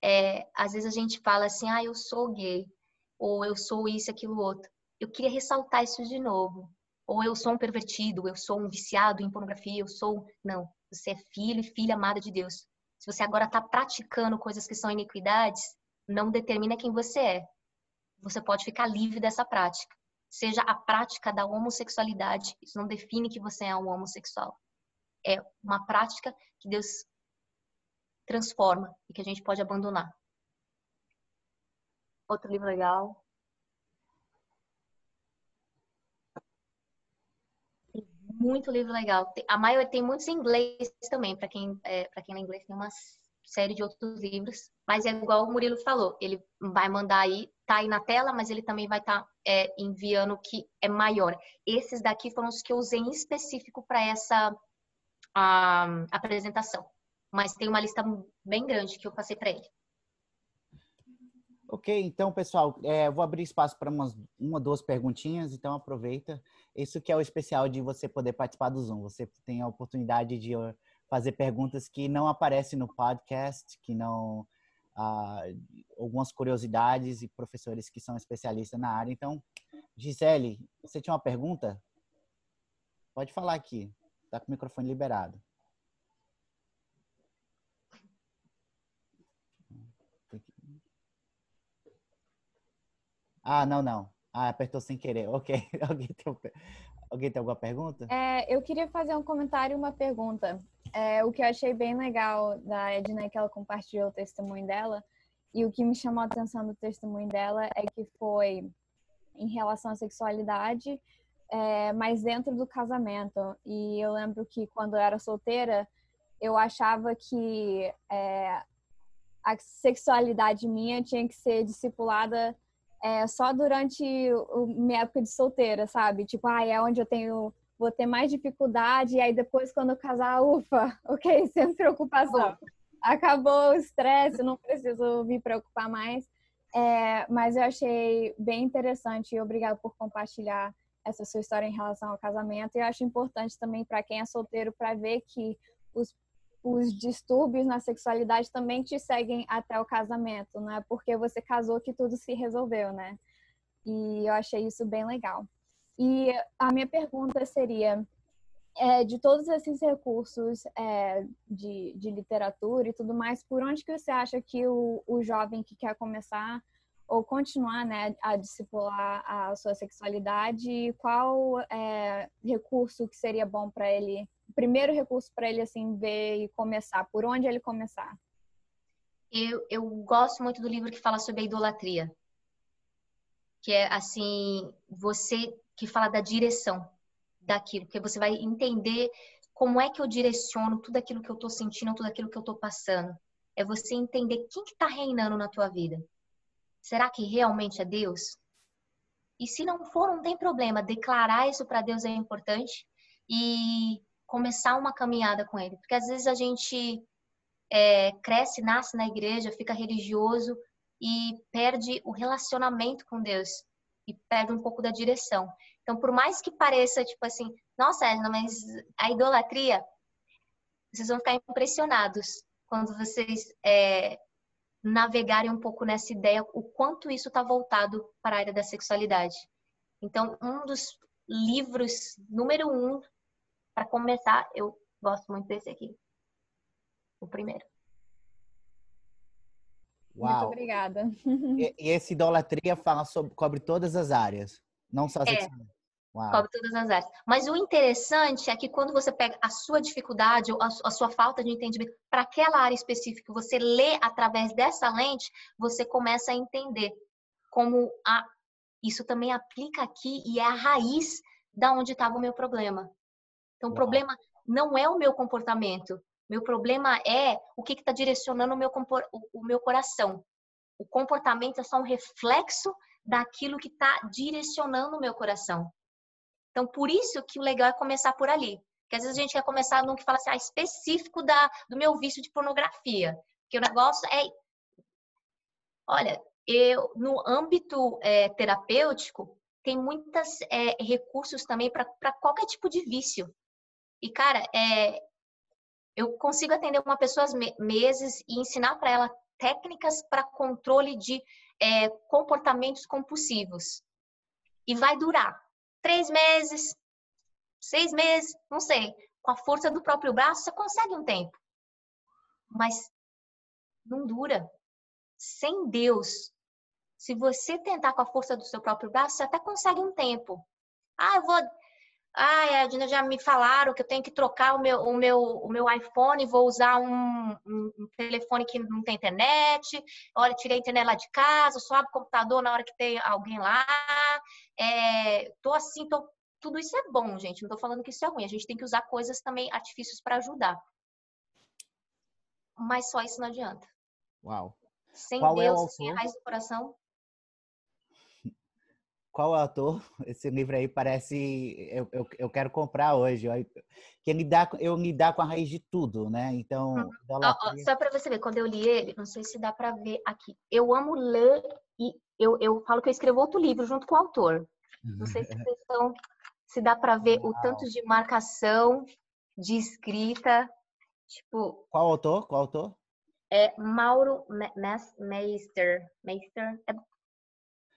É, às vezes a gente fala assim, ah, eu sou gay. Ou eu sou isso, aquilo, outro. Eu queria ressaltar isso de novo ou eu sou um pervertido, eu sou um viciado em pornografia, eu sou. Não. Você é filho e filha amada de Deus. Se você agora está praticando coisas que são iniquidades, não determina quem você é. Você pode ficar livre dessa prática. Seja a prática da homossexualidade, isso não define que você é um homossexual. É uma prática que Deus transforma e que a gente pode abandonar. Outro livro legal. Tem muito livro legal. A maioria tem muitos em inglês também, para quem é, para quem lê inglês tem uma série de outros livros. Mas é igual o Murilo falou, ele vai mandar aí, tá aí na tela, mas ele também vai estar tá, é, enviando que é maior. Esses daqui foram os que eu usei em específico para essa a, apresentação. Mas tem uma lista bem grande que eu passei para ele. Ok, então, pessoal, é, vou abrir espaço para umas, uma, duas perguntinhas, então aproveita. Isso que é o especial de você poder participar do Zoom. Você tem a oportunidade de fazer perguntas que não aparecem no podcast, que não. Ah, algumas curiosidades e professores que são especialistas na área. Então, Gisele, você tinha uma pergunta? Pode falar aqui, está com o microfone liberado. Ah, não, não. Ah, apertou sem querer. Ok. Alguém tem, Alguém tem alguma pergunta? É, eu queria fazer um comentário e uma pergunta. É, o que eu achei bem legal da Edna é que ela compartilhou o testemunho dela. E o que me chamou a atenção do testemunho dela é que foi em relação à sexualidade, é, mas dentro do casamento. E eu lembro que quando eu era solteira, eu achava que é, a sexualidade minha tinha que ser discipulada é, só durante o, minha época de solteira, sabe? Tipo, ah, é onde eu tenho vou ter mais dificuldade e aí depois quando eu casar, ufa, ok, sem preocupação. Acabou o estresse, não preciso me preocupar mais. É, mas eu achei bem interessante e obrigado por compartilhar essa sua história em relação ao casamento. E eu acho importante também para quem é solteiro para ver que os os distúrbios na sexualidade também te seguem até o casamento, não é porque você casou que tudo se resolveu, né? E eu achei isso bem legal. E a minha pergunta seria, é, de todos esses recursos é, de, de literatura e tudo mais, por onde que você acha que o, o jovem que quer começar ou continuar né, a discipular a sua sexualidade, qual é, recurso que seria bom para ele primeiro recurso para ele assim ver e começar? Por onde ele começar? Eu, eu gosto muito do livro que fala sobre a idolatria, que é assim você que fala da direção daquilo, porque você vai entender como é que eu direciono tudo aquilo que eu estou sentindo, tudo aquilo que eu estou passando. É você entender quem que está reinando na tua vida. Será que realmente é Deus? E se não for, não tem problema. Declarar isso para Deus é importante. E começar uma caminhada com ele. Porque às vezes a gente é, cresce, nasce na igreja, fica religioso e perde o relacionamento com Deus e perde um pouco da direção. Então, por mais que pareça, tipo assim, nossa, Edna, mas a idolatria, vocês vão ficar impressionados quando vocês é, navegarem um pouco nessa ideia, o quanto isso está voltado para a área da sexualidade. Então, um dos livros número um para começar, eu gosto muito desse aqui. O primeiro. Uau. Muito obrigada. E, e, esse idolatria fala sobre, cobre todas as áreas, não só a é, Cobre todas as áreas. Mas o interessante é que quando você pega a sua dificuldade ou a, a sua falta de entendimento para aquela área específica, você lê através dessa lente, você começa a entender como a, isso também aplica aqui e é a raiz da onde estava o meu problema. Então, o problema não é o meu comportamento. Meu problema é o que está direcionando o meu, o meu coração. O comportamento é só um reflexo daquilo que está direcionando o meu coração. Então, por isso que o legal é começar por ali. Porque às vezes a gente quer começar num que fala assim, ah, específico da, do meu vício de pornografia. Que o negócio é. Olha, eu, no âmbito é, terapêutico, tem muitos é, recursos também para qualquer tipo de vício. E, cara, é, eu consigo atender uma pessoa meses e ensinar para ela técnicas para controle de é, comportamentos compulsivos. E vai durar três meses, seis meses, não sei. com a força do próprio braço, você consegue um tempo. Mas não dura. Sem Deus, se você tentar com a força do seu próprio braço, você até consegue um tempo. Ah, eu vou ah, Edna, já me falaram que eu tenho que trocar o meu, o meu, o meu iPhone, vou usar um, um, um telefone que não tem internet. Olha, tirei a internet lá de casa, só abro o computador na hora que tem alguém lá. É, tô assim, tô... tudo isso é bom, gente. Não tô falando que isso é ruim. A gente tem que usar coisas também, artifícios para ajudar. Mas só isso não adianta. Uau. Sem Qual é Deus, é sem a raiz do coração, qual autor? Esse livro aí parece. Eu, eu, eu quero comprar hoje. Que lidar, eu lidar com a raiz de tudo, né? Então. Hum. só para você ver, quando eu li ele, não sei se dá para ver aqui. Eu amo ler e eu, eu falo que eu escrevo outro livro junto com o autor. Não sei se vocês estão. Se dá para ver Uau. o tanto de marcação, de escrita. Tipo. Qual autor? Qual autor? É Mauro Meister. Meister. É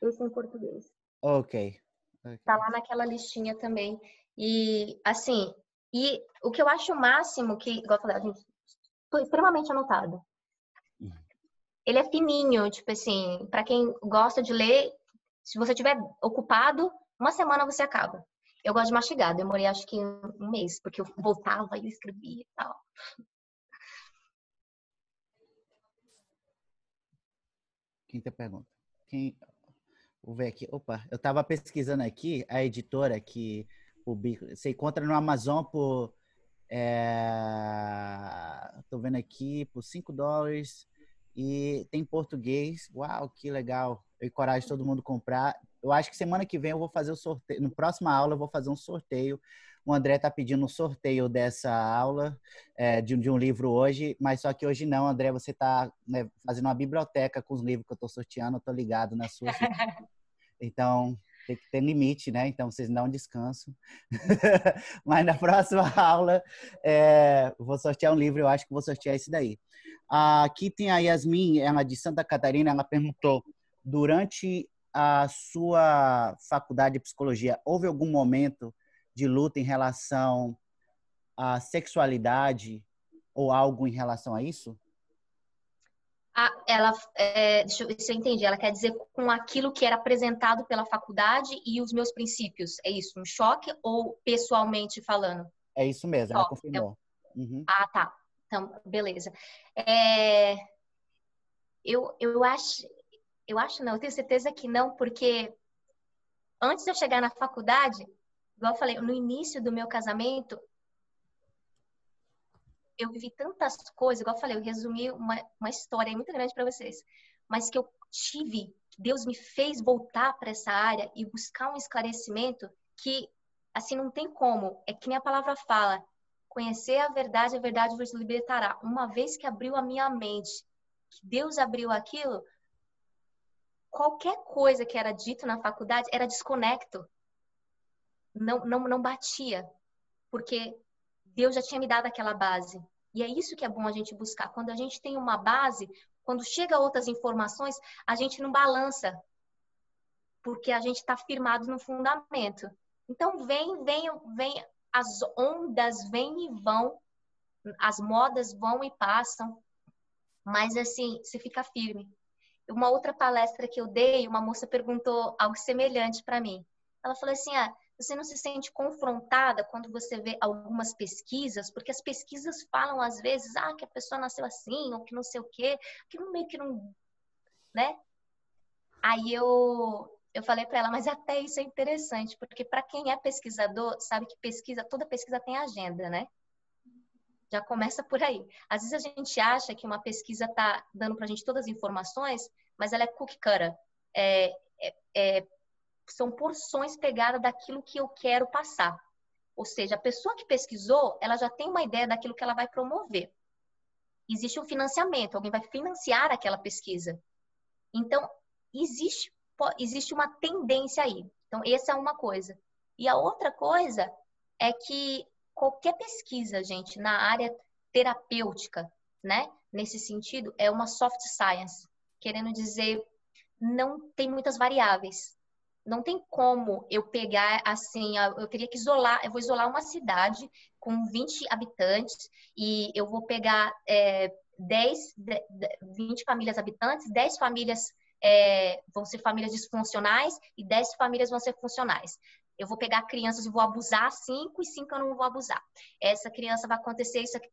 esse em português. Ok. okay. Tá lá naquela listinha também. E, assim, e o que eu acho o máximo, que, igual eu falei, a gente, tô extremamente anotado. Uhum. Ele é fininho, tipo assim, para quem gosta de ler, se você tiver ocupado, uma semana você acaba. Eu gosto de mastigar, demorei acho que um mês, porque eu voltava e escrevia e tal. Quinta pergunta. Quem, Vou ver aqui. Opa, eu estava pesquisando aqui a editora que publica. Você encontra no Amazon por. É, vendo aqui por 5 dólares e tem português. Uau, que legal! Eu encorajo todo mundo a comprar. Eu acho que semana que vem eu vou fazer o sorteio. No próxima aula eu vou fazer um sorteio. O André está pedindo um sorteio dessa aula, é, de, de, um livro hoje, mas só que hoje não, André, você está né, fazendo uma biblioteca com os livros que eu estou sorteando, eu estou ligado na sua. Então, tem que ter limite, né? Então, vocês não descansam. Mas na próxima aula, é, vou sortear um livro, eu acho que vou sortear esse daí. Aqui tem a Yasmin, ela de Santa Catarina, ela perguntou, durante a sua faculdade de psicologia, houve algum momento de luta em relação à sexualidade ou algo em relação a isso? Ela, é, deixa eu ver se eu entendi, ela quer dizer com aquilo que era apresentado pela faculdade e os meus princípios. É isso, um choque ou pessoalmente falando? É isso mesmo, ela confirmou. Uhum. Ah, tá. Então, beleza. É, eu, eu acho, eu acho não, eu tenho certeza que não, porque antes de eu chegar na faculdade, igual eu falei, no início do meu casamento, eu vivi tantas coisas, igual eu falei, eu resumi uma, uma história muito grande para vocês, mas que eu tive, Deus me fez voltar para essa área e buscar um esclarecimento que, assim, não tem como, é que nem a palavra fala, conhecer a verdade, a verdade vos libertará. Uma vez que abriu a minha mente, que Deus abriu aquilo, qualquer coisa que era dito na faculdade era desconecto. Não, não, não batia. Porque Deus já tinha me dado aquela base. E é isso que é bom a gente buscar. Quando a gente tem uma base, quando chega outras informações, a gente não balança, porque a gente está firmado no fundamento. Então vem, vem, vem, as ondas vêm e vão, as modas vão e passam, mas assim, você fica firme. Uma outra palestra que eu dei, uma moça perguntou algo semelhante para mim. Ela falou assim: ah, você não se sente confrontada quando você vê algumas pesquisas, porque as pesquisas falam às vezes, ah, que a pessoa nasceu assim, ou que não sei o quê, que não meio que não, né? Aí eu eu falei para ela, mas até isso é interessante, porque para quem é pesquisador, sabe que pesquisa, toda pesquisa tem agenda, né? Já começa por aí. Às vezes a gente acha que uma pesquisa está dando para a gente todas as informações, mas ela é cookie cutter. É, é, é são porções pegadas daquilo que eu quero passar. Ou seja, a pessoa que pesquisou, ela já tem uma ideia daquilo que ela vai promover. Existe um financiamento, alguém vai financiar aquela pesquisa. Então, existe, existe uma tendência aí. Então, essa é uma coisa. E a outra coisa é que qualquer pesquisa, gente, na área terapêutica, né, nesse sentido, é uma soft science, querendo dizer, não tem muitas variáveis não tem como eu pegar assim, eu teria que isolar, eu vou isolar uma cidade com 20 habitantes e eu vou pegar é, 10, 20 famílias habitantes, 10 famílias é, vão ser famílias disfuncionais e 10 famílias vão ser funcionais. Eu vou pegar crianças e vou abusar 5 e 5 eu não vou abusar. Essa criança vai acontecer isso aqui.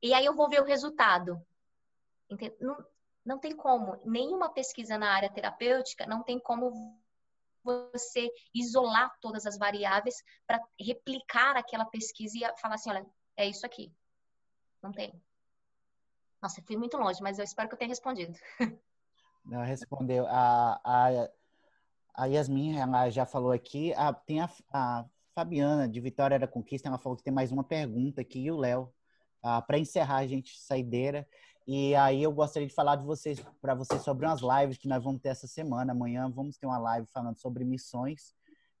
E aí eu vou ver o resultado. Não, não tem como. Nenhuma pesquisa na área terapêutica não tem como você isolar todas as variáveis para replicar aquela pesquisa e falar assim, olha, é isso aqui. Não tem. Nossa, fui muito longe, mas eu espero que eu tenha respondido. Não, respondeu. A, a, a Yasmin, ela já falou aqui. A, tem a, a Fabiana, de Vitória da Conquista, ela falou que tem mais uma pergunta aqui. E o Léo, ah, para encerrar a gente, saideira. E aí eu gostaria de falar de vocês para vocês sobre umas lives que nós vamos ter essa semana. Amanhã vamos ter uma live falando sobre missões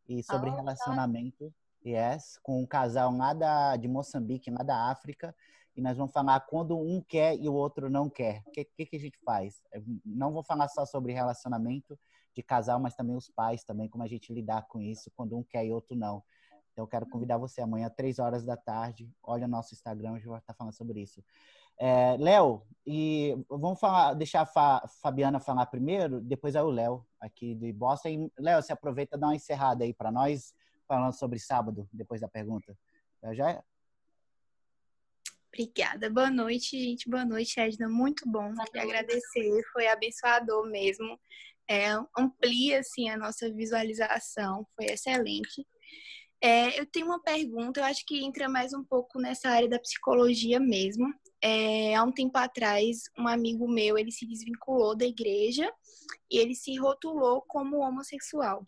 e sobre relacionamento. Tá. Yes, com um casal lá da, de Moçambique, lá da África. E nós vamos falar quando um quer e o outro não quer. O que, que, que a gente faz? Não vou falar só sobre relacionamento de casal, mas também os pais, também como a gente lidar com isso quando um quer e outro não. Então, eu quero convidar você amanhã, três horas da tarde. Olha o nosso Instagram, a gente vai estar falando sobre isso. É, Léo, e vamos falar, deixar a Fa, Fabiana falar primeiro, depois é o Léo, aqui de Boston. Léo, você aproveita e dá uma encerrada aí para nós, falando sobre sábado, depois da pergunta. já é? Obrigada. Boa noite, gente. Boa noite, Edna. Muito bom. Queria agradecer. Foi abençoador mesmo. É, amplia assim a nossa visualização. Foi excelente. É, eu tenho uma pergunta. Eu acho que entra mais um pouco nessa área da psicologia mesmo é, há um tempo atrás, um amigo meu, ele se desvinculou da igreja e ele se rotulou como homossexual.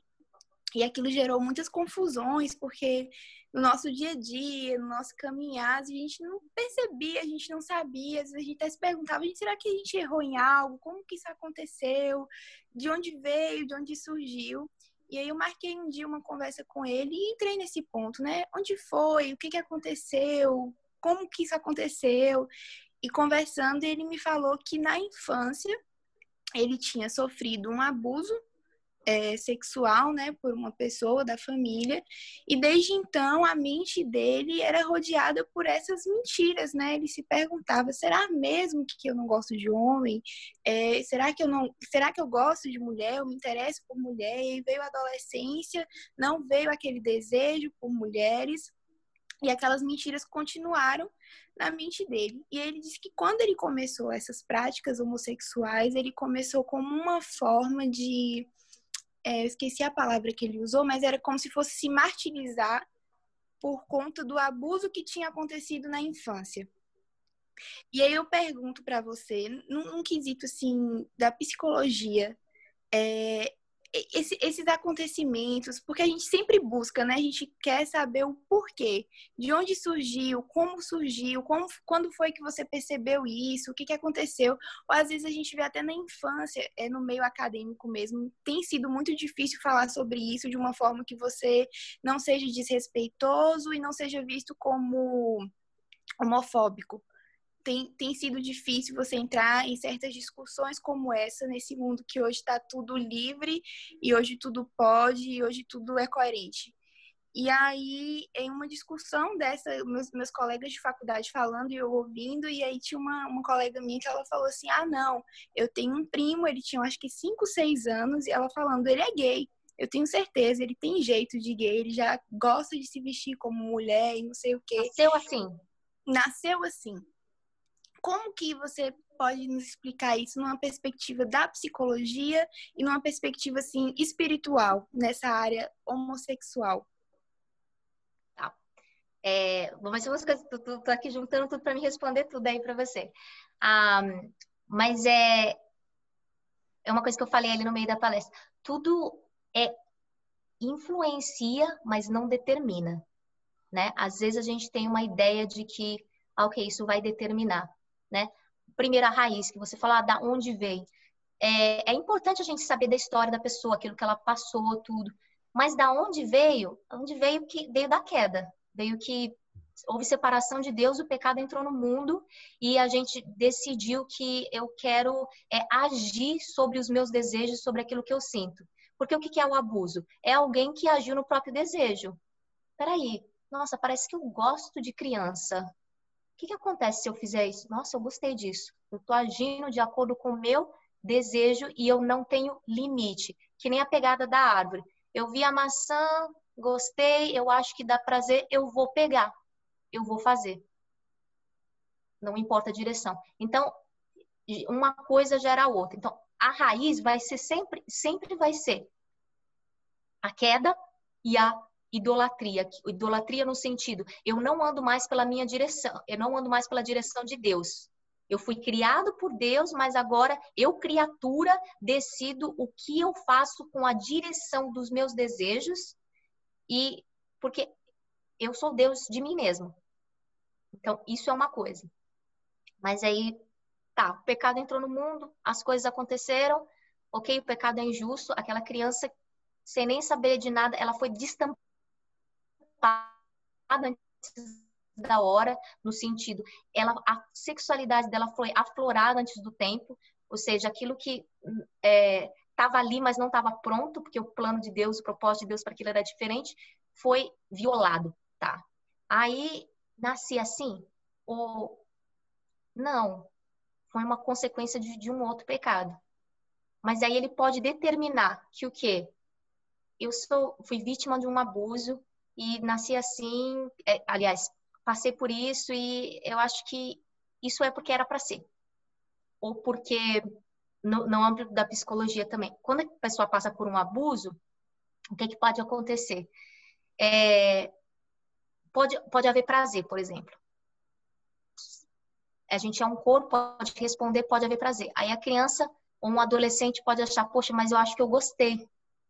E aquilo gerou muitas confusões, porque no nosso dia a dia, no nosso caminhar, a gente não percebia, a gente não sabia, às vezes a gente até se perguntava, será que a gente errou em algo? Como que isso aconteceu? De onde veio? De onde surgiu? E aí eu marquei um dia uma conversa com ele e entrei nesse ponto, né? Onde foi? O que, que aconteceu? Como que isso aconteceu. E conversando, ele me falou que na infância ele tinha sofrido um abuso é, sexual, né, por uma pessoa da família, e desde então a mente dele era rodeada por essas mentiras, né? Ele se perguntava: será mesmo que eu não gosto de homem? É, será que eu não? Será que eu gosto de mulher? Eu me interesso por mulher? E veio a adolescência, não veio aquele desejo por mulheres. E aquelas mentiras continuaram na mente dele. E ele disse que quando ele começou essas práticas homossexuais, ele começou como uma forma de. É, eu esqueci a palavra que ele usou, mas era como se fosse se martirizar por conta do abuso que tinha acontecido na infância. E aí eu pergunto para você, num, num, quesito assim da psicologia, é, esse, esses acontecimentos, porque a gente sempre busca, né? A gente quer saber o porquê, de onde surgiu, como surgiu, como, quando foi que você percebeu isso, o que, que aconteceu. Ou às vezes a gente vê até na infância, é no meio acadêmico mesmo, tem sido muito difícil falar sobre isso de uma forma que você não seja desrespeitoso e não seja visto como homofóbico tem, tem sido difícil você entrar em certas discussões como essa, nesse mundo que hoje está tudo livre e hoje tudo pode e hoje tudo é coerente. E aí, em uma discussão dessa, meus, meus colegas de faculdade falando e eu ouvindo, e aí tinha uma, uma colega minha que ela falou assim: Ah, não, eu tenho um primo, ele tinha acho que 5, 6 anos, e ela falando: Ele é gay. Eu tenho certeza, ele tem jeito de gay, ele já gosta de se vestir como mulher e não sei o quê. Nasceu assim. Nasceu assim. Como que você pode nos explicar isso numa perspectiva da psicologia e numa perspectiva assim espiritual nessa área homossexual? Tá. É, mas umas coisas, tô, tô, tô, aqui juntando tudo para me responder tudo aí para você. Ah, mas é é uma coisa que eu falei ali no meio da palestra. Tudo é influencia, mas não determina, né? Às vezes a gente tem uma ideia de que, ah, ok, isso vai determinar né? Primeira raiz, que você fala ah, da onde veio. É, é importante a gente saber da história da pessoa, aquilo que ela passou, tudo. Mas da onde veio? Onde veio que veio da queda, veio que houve separação de Deus, o pecado entrou no mundo e a gente decidiu que eu quero é, agir sobre os meus desejos, sobre aquilo que eu sinto. Porque o que é o abuso? É alguém que agiu no próprio desejo. Peraí, nossa, parece que eu gosto de criança. Que, que acontece se eu fizer isso? Nossa, eu gostei disso. Eu estou agindo de acordo com o meu desejo e eu não tenho limite. Que nem a pegada da árvore. Eu vi a maçã, gostei, eu acho que dá prazer, eu vou pegar. Eu vou fazer. Não importa a direção. Então, uma coisa gera a outra. Então, a raiz vai ser sempre, sempre vai ser a queda e a idolatria. Idolatria no sentido, eu não ando mais pela minha direção, eu não ando mais pela direção de Deus. Eu fui criado por Deus, mas agora eu, criatura, decido o que eu faço com a direção dos meus desejos e porque eu sou Deus de mim mesmo. Então, isso é uma coisa. Mas aí, tá, o pecado entrou no mundo, as coisas aconteceram, ok, o pecado é injusto, aquela criança, sem nem saber de nada, ela foi destampada antes da hora, no sentido, ela, a sexualidade dela foi aflorada antes do tempo, ou seja, aquilo que estava é, ali, mas não estava pronto, porque o plano de Deus, o propósito de Deus para aquilo era diferente, foi violado, tá? Aí, nasci assim, ou não, foi uma consequência de, de um outro pecado. Mas aí ele pode determinar que o quê? Eu sou, fui vítima de um abuso e nasci assim, é, aliás, passei por isso e eu acho que isso é porque era para ser. Ou porque, no, no âmbito da psicologia também, quando a pessoa passa por um abuso, o que, que pode acontecer? É, pode, pode haver prazer, por exemplo a gente é um corpo, pode responder, pode haver prazer. Aí a criança ou um adolescente pode achar, poxa, mas eu acho que eu gostei.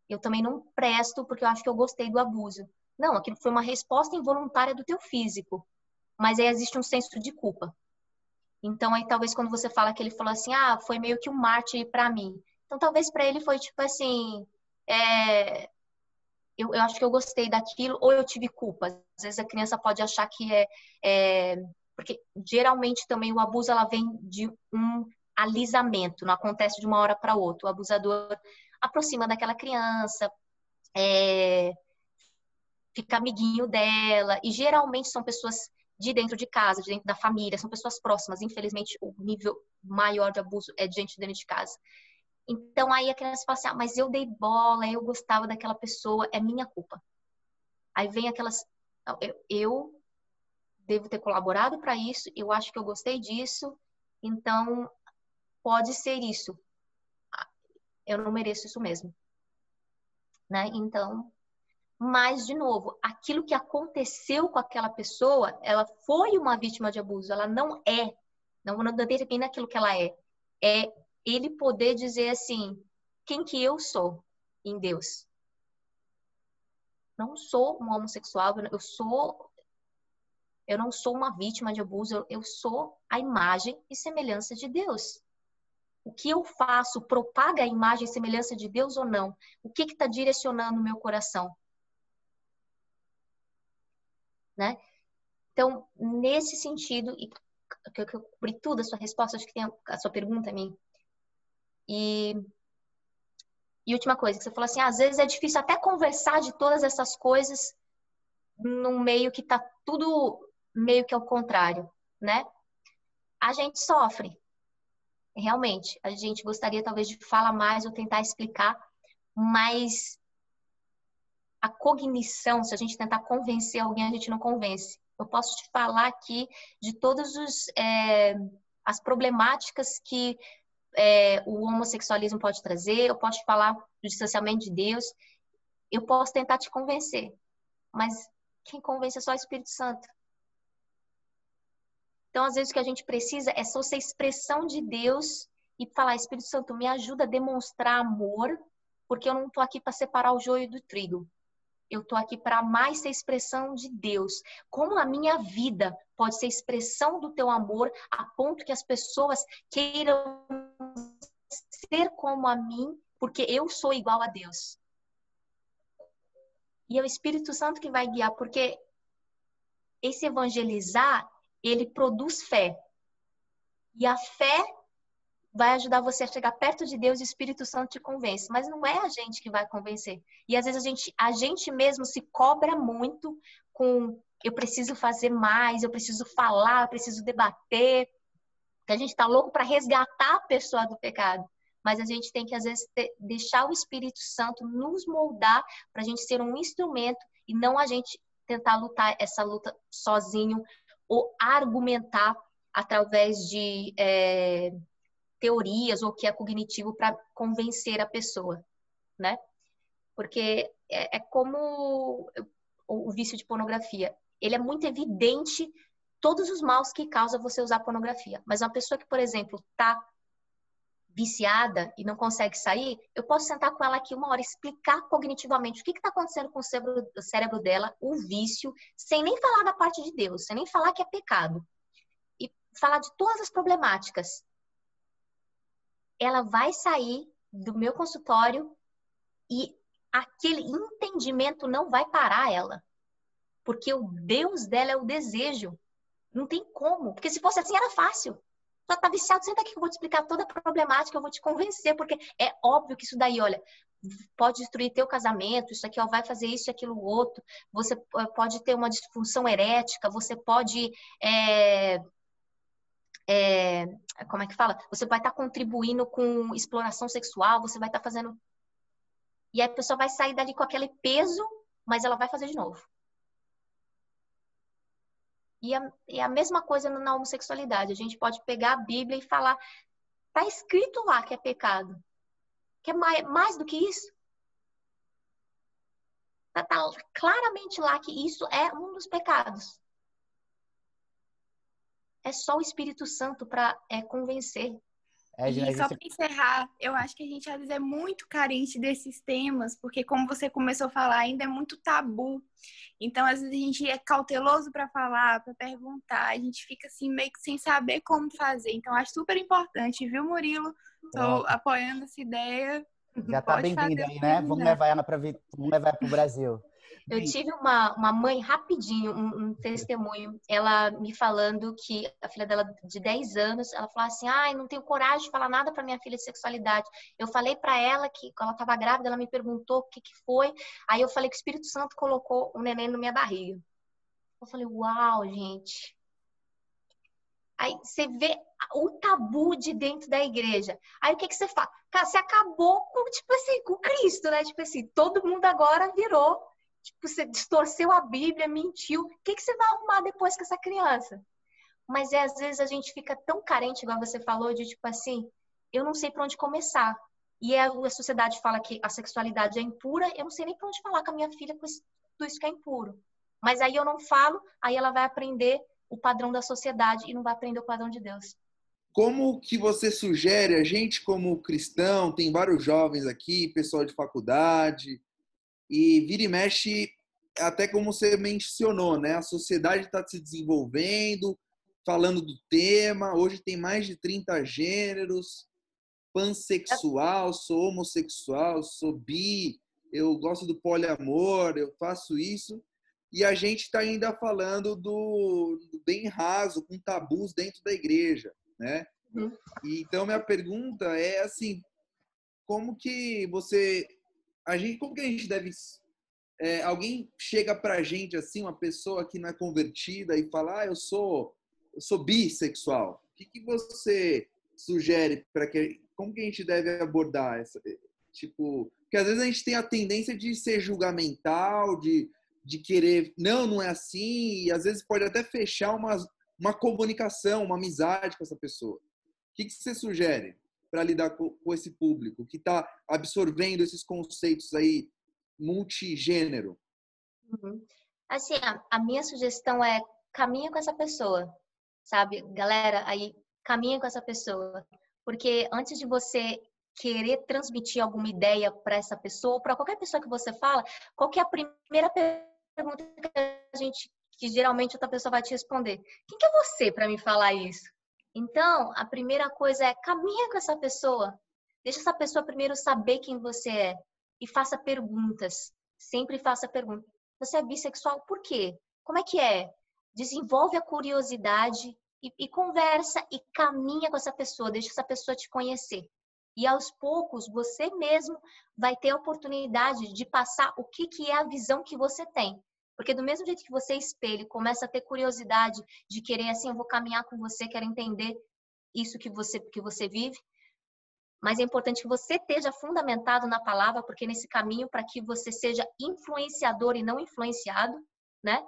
Eu também não presto porque eu acho que eu gostei do abuso. Não, aquilo foi uma resposta involuntária do teu físico. Mas aí existe um senso de culpa. Então aí talvez quando você fala que ele falou assim, ah, foi meio que um mártir para mim. Então talvez para ele foi tipo assim, é... eu, eu, acho que eu gostei daquilo ou eu tive culpa. Às vezes a criança pode achar que é, é porque geralmente também o abuso ela vem de um alisamento, não acontece de uma hora para outra. O abusador aproxima daquela criança, é, fica amiguinho dela, e geralmente são pessoas de dentro de casa, de dentro da família, são pessoas próximas. Infelizmente, o nível maior de abuso é de gente dentro de casa. Então aí a criança fala assim: ah, mas eu dei bola, eu gostava daquela pessoa, é minha culpa. Aí vem aquelas. Eu, eu devo ter colaborado para isso, eu acho que eu gostei disso, então pode ser isso. Eu não mereço isso mesmo. Né? Então, mas, de novo, aquilo que aconteceu com aquela pessoa, ela foi uma vítima de abuso, ela não é, não, não determina aquilo que ela é. É ele poder dizer assim, quem que eu sou em Deus? Não sou um homossexual, eu sou eu não sou uma vítima de abuso, eu, sou a imagem e semelhança de Deus. O que eu faço propaga a imagem e semelhança de Deus ou não? O que está direcionando o meu coração? Né? Então, nesse sentido, e que eu cobri tudo a sua resposta, acho que tem a sua pergunta a mim. E, e última coisa, que você falou assim, ah, às vezes é difícil até conversar de todas essas coisas num meio que tá tudo meio que ao contrário, né? A gente sofre. Realmente, a gente gostaria talvez de falar mais ou tentar explicar, mas a cognição, se a gente tentar convencer alguém, a gente não convence. Eu posso te falar aqui de todas é, as problemáticas que é, o homossexualismo pode trazer, eu posso te falar do distanciamento de Deus, eu posso tentar te convencer, mas quem convence é só o Espírito Santo. Então, às vezes, o que a gente precisa é só ser expressão de Deus e falar: Espírito Santo, me ajuda a demonstrar amor, porque eu não estou aqui para separar o joio do trigo. Eu estou aqui para mais ser expressão de Deus. Como a minha vida pode ser expressão do teu amor a ponto que as pessoas queiram ser como a mim, porque eu sou igual a Deus. E é o Espírito Santo que vai guiar, porque esse evangelizar ele produz fé. E a fé vai ajudar você a chegar perto de Deus e o Espírito Santo te convence. Mas não é a gente que vai convencer. E às vezes a gente, a gente mesmo se cobra muito com eu preciso fazer mais, eu preciso falar, eu preciso debater. Que a gente está louco para resgatar a pessoa do pecado. Mas a gente tem que, às vezes, ter, deixar o Espírito Santo nos moldar para a gente ser um instrumento e não a gente tentar lutar essa luta sozinho ou argumentar através de é, teorias ou que é cognitivo para convencer a pessoa, né? Porque é, é como o, o vício de pornografia. Ele é muito evidente todos os maus que causa você usar pornografia. Mas uma pessoa que, por exemplo, está viciada e não consegue sair, eu posso sentar com ela aqui uma hora, explicar cognitivamente o que está acontecendo com o cérebro, o cérebro dela, o vício, sem nem falar da parte de Deus, sem nem falar que é pecado. E falar de todas as problemáticas. Ela vai sair do meu consultório e aquele entendimento não vai parar ela. Porque o Deus dela é o desejo. Não tem como. Porque se fosse assim, era fácil tu tá viciado, senta aqui que eu vou te explicar toda a problemática, eu vou te convencer, porque é óbvio que isso daí, olha, pode destruir teu casamento, isso aqui ó, vai fazer isso e aquilo outro, você pode ter uma disfunção erética, você pode. É, é, como é que fala? Você vai estar tá contribuindo com exploração sexual, você vai estar tá fazendo. E a pessoa vai sair dali com aquele peso, mas ela vai fazer de novo. E a, e a mesma coisa na homossexualidade. A gente pode pegar a Bíblia e falar, tá escrito lá que é pecado. Que é mais, mais do que isso. Tá, tá claramente lá que isso é um dos pecados. É só o Espírito Santo para é, convencer. É, e só para encerrar, eu acho que a gente às vezes é muito carente desses temas, porque como você começou a falar, ainda é muito tabu. Então, às vezes a gente é cauteloso para falar, para perguntar, a gente fica assim meio que sem saber como fazer. Então, acho super importante, viu, Murilo? Estou é. apoiando essa ideia. Já tá bem-vinda aí, né? Vamos levar ela para vamos levar para o Brasil. Eu tive uma, uma mãe, rapidinho, um, um, testemunho, ela me falando que a filha dela de 10 anos, ela falou assim, ai, não tenho coragem de falar nada para minha filha de sexualidade. Eu falei para ela que, quando ela estava grávida, ela me perguntou o que, que foi, aí eu falei que o Espírito Santo colocou um neném na minha barriga. Eu falei, uau, gente. Aí você vê o tabu de dentro da igreja. Aí o que, que você faz? Você acabou com, tipo assim, com Cristo, né? Tipo assim, todo mundo agora virou Tipo, você distorceu a Bíblia, mentiu. O que, que você vai arrumar depois com essa criança? Mas é, às vezes a gente fica tão carente, igual você falou, de tipo assim, eu não sei para onde começar. E a, a sociedade fala que a sexualidade é impura, eu não sei nem para onde falar com a minha filha com isso, tudo isso que é impuro. Mas aí eu não falo, aí ela vai aprender o padrão da sociedade e não vai aprender o padrão de Deus. Como que você sugere, a gente como cristão, tem vários jovens aqui, pessoal de faculdade, e vira e mexe, até como você mencionou, né? A sociedade está se desenvolvendo, falando do tema. Hoje tem mais de 30 gêneros. Pansexual, sou homossexual, sou bi, eu gosto do poliamor, eu faço isso. E a gente está ainda falando do, do, bem raso, com tabus dentro da igreja, né? Uhum. E, então, minha pergunta é assim, como que você a gente, como que a gente deve é, alguém chega pra gente assim, uma pessoa que não é convertida e fala, ah, eu sou, eu sou bissexual. O que, que você sugere para que, como que a gente deve abordar essa, tipo, porque às vezes a gente tem a tendência de ser julgamental, de, de querer, não, não é assim, e às vezes pode até fechar uma, uma comunicação, uma amizade com essa pessoa. O que, que você sugere? Para lidar com, com, esse público que está absorvendo esses conceitos aí multigênero? Uhum. Assim, a, a, minha sugestão é caminha com essa pessoa, sabe? Galera, aí caminha com essa pessoa, porque antes de você querer transmitir alguma ideia para essa pessoa, para qualquer pessoa que você fala, qual é a primeira pergunta que a gente que geralmente outra pessoa vai te responder? Quem que é você para me falar isso? Então, a primeira coisa é caminha com essa pessoa. Deixa essa pessoa primeiro saber quem você é e faça perguntas. Sempre faça perguntas. Você é bissexual por quê? Como é que é? Desenvolve a curiosidade e, e conversa e caminha com essa pessoa, deixa essa pessoa te conhecer. E aos poucos você mesmo vai ter a oportunidade de passar o que, que é a visão que você tem. Porque do mesmo jeito que você espelha e começa a ter curiosidade de querer assim, eu vou caminhar com você, quero entender isso que você que você vive, mas é importante que você esteja fundamentado na palavra, porque nesse caminho para que você seja influenciador e não influenciado, né?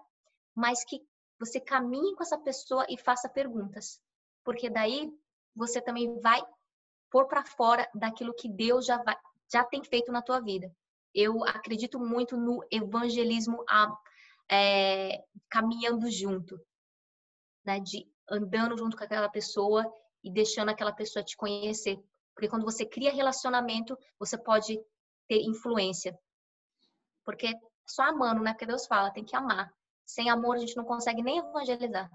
Mas que você caminhe com essa pessoa e faça perguntas, porque daí você também vai pôr para fora daquilo que Deus já vai, já tem feito na tua vida. Eu acredito muito no evangelismo a, é, caminhando junto, né? De andando junto com aquela pessoa e deixando aquela pessoa te conhecer. Porque quando você cria relacionamento, você pode ter influência. Porque só amando, né? Porque Deus fala, tem que amar. Sem amor a gente não consegue nem evangelizar.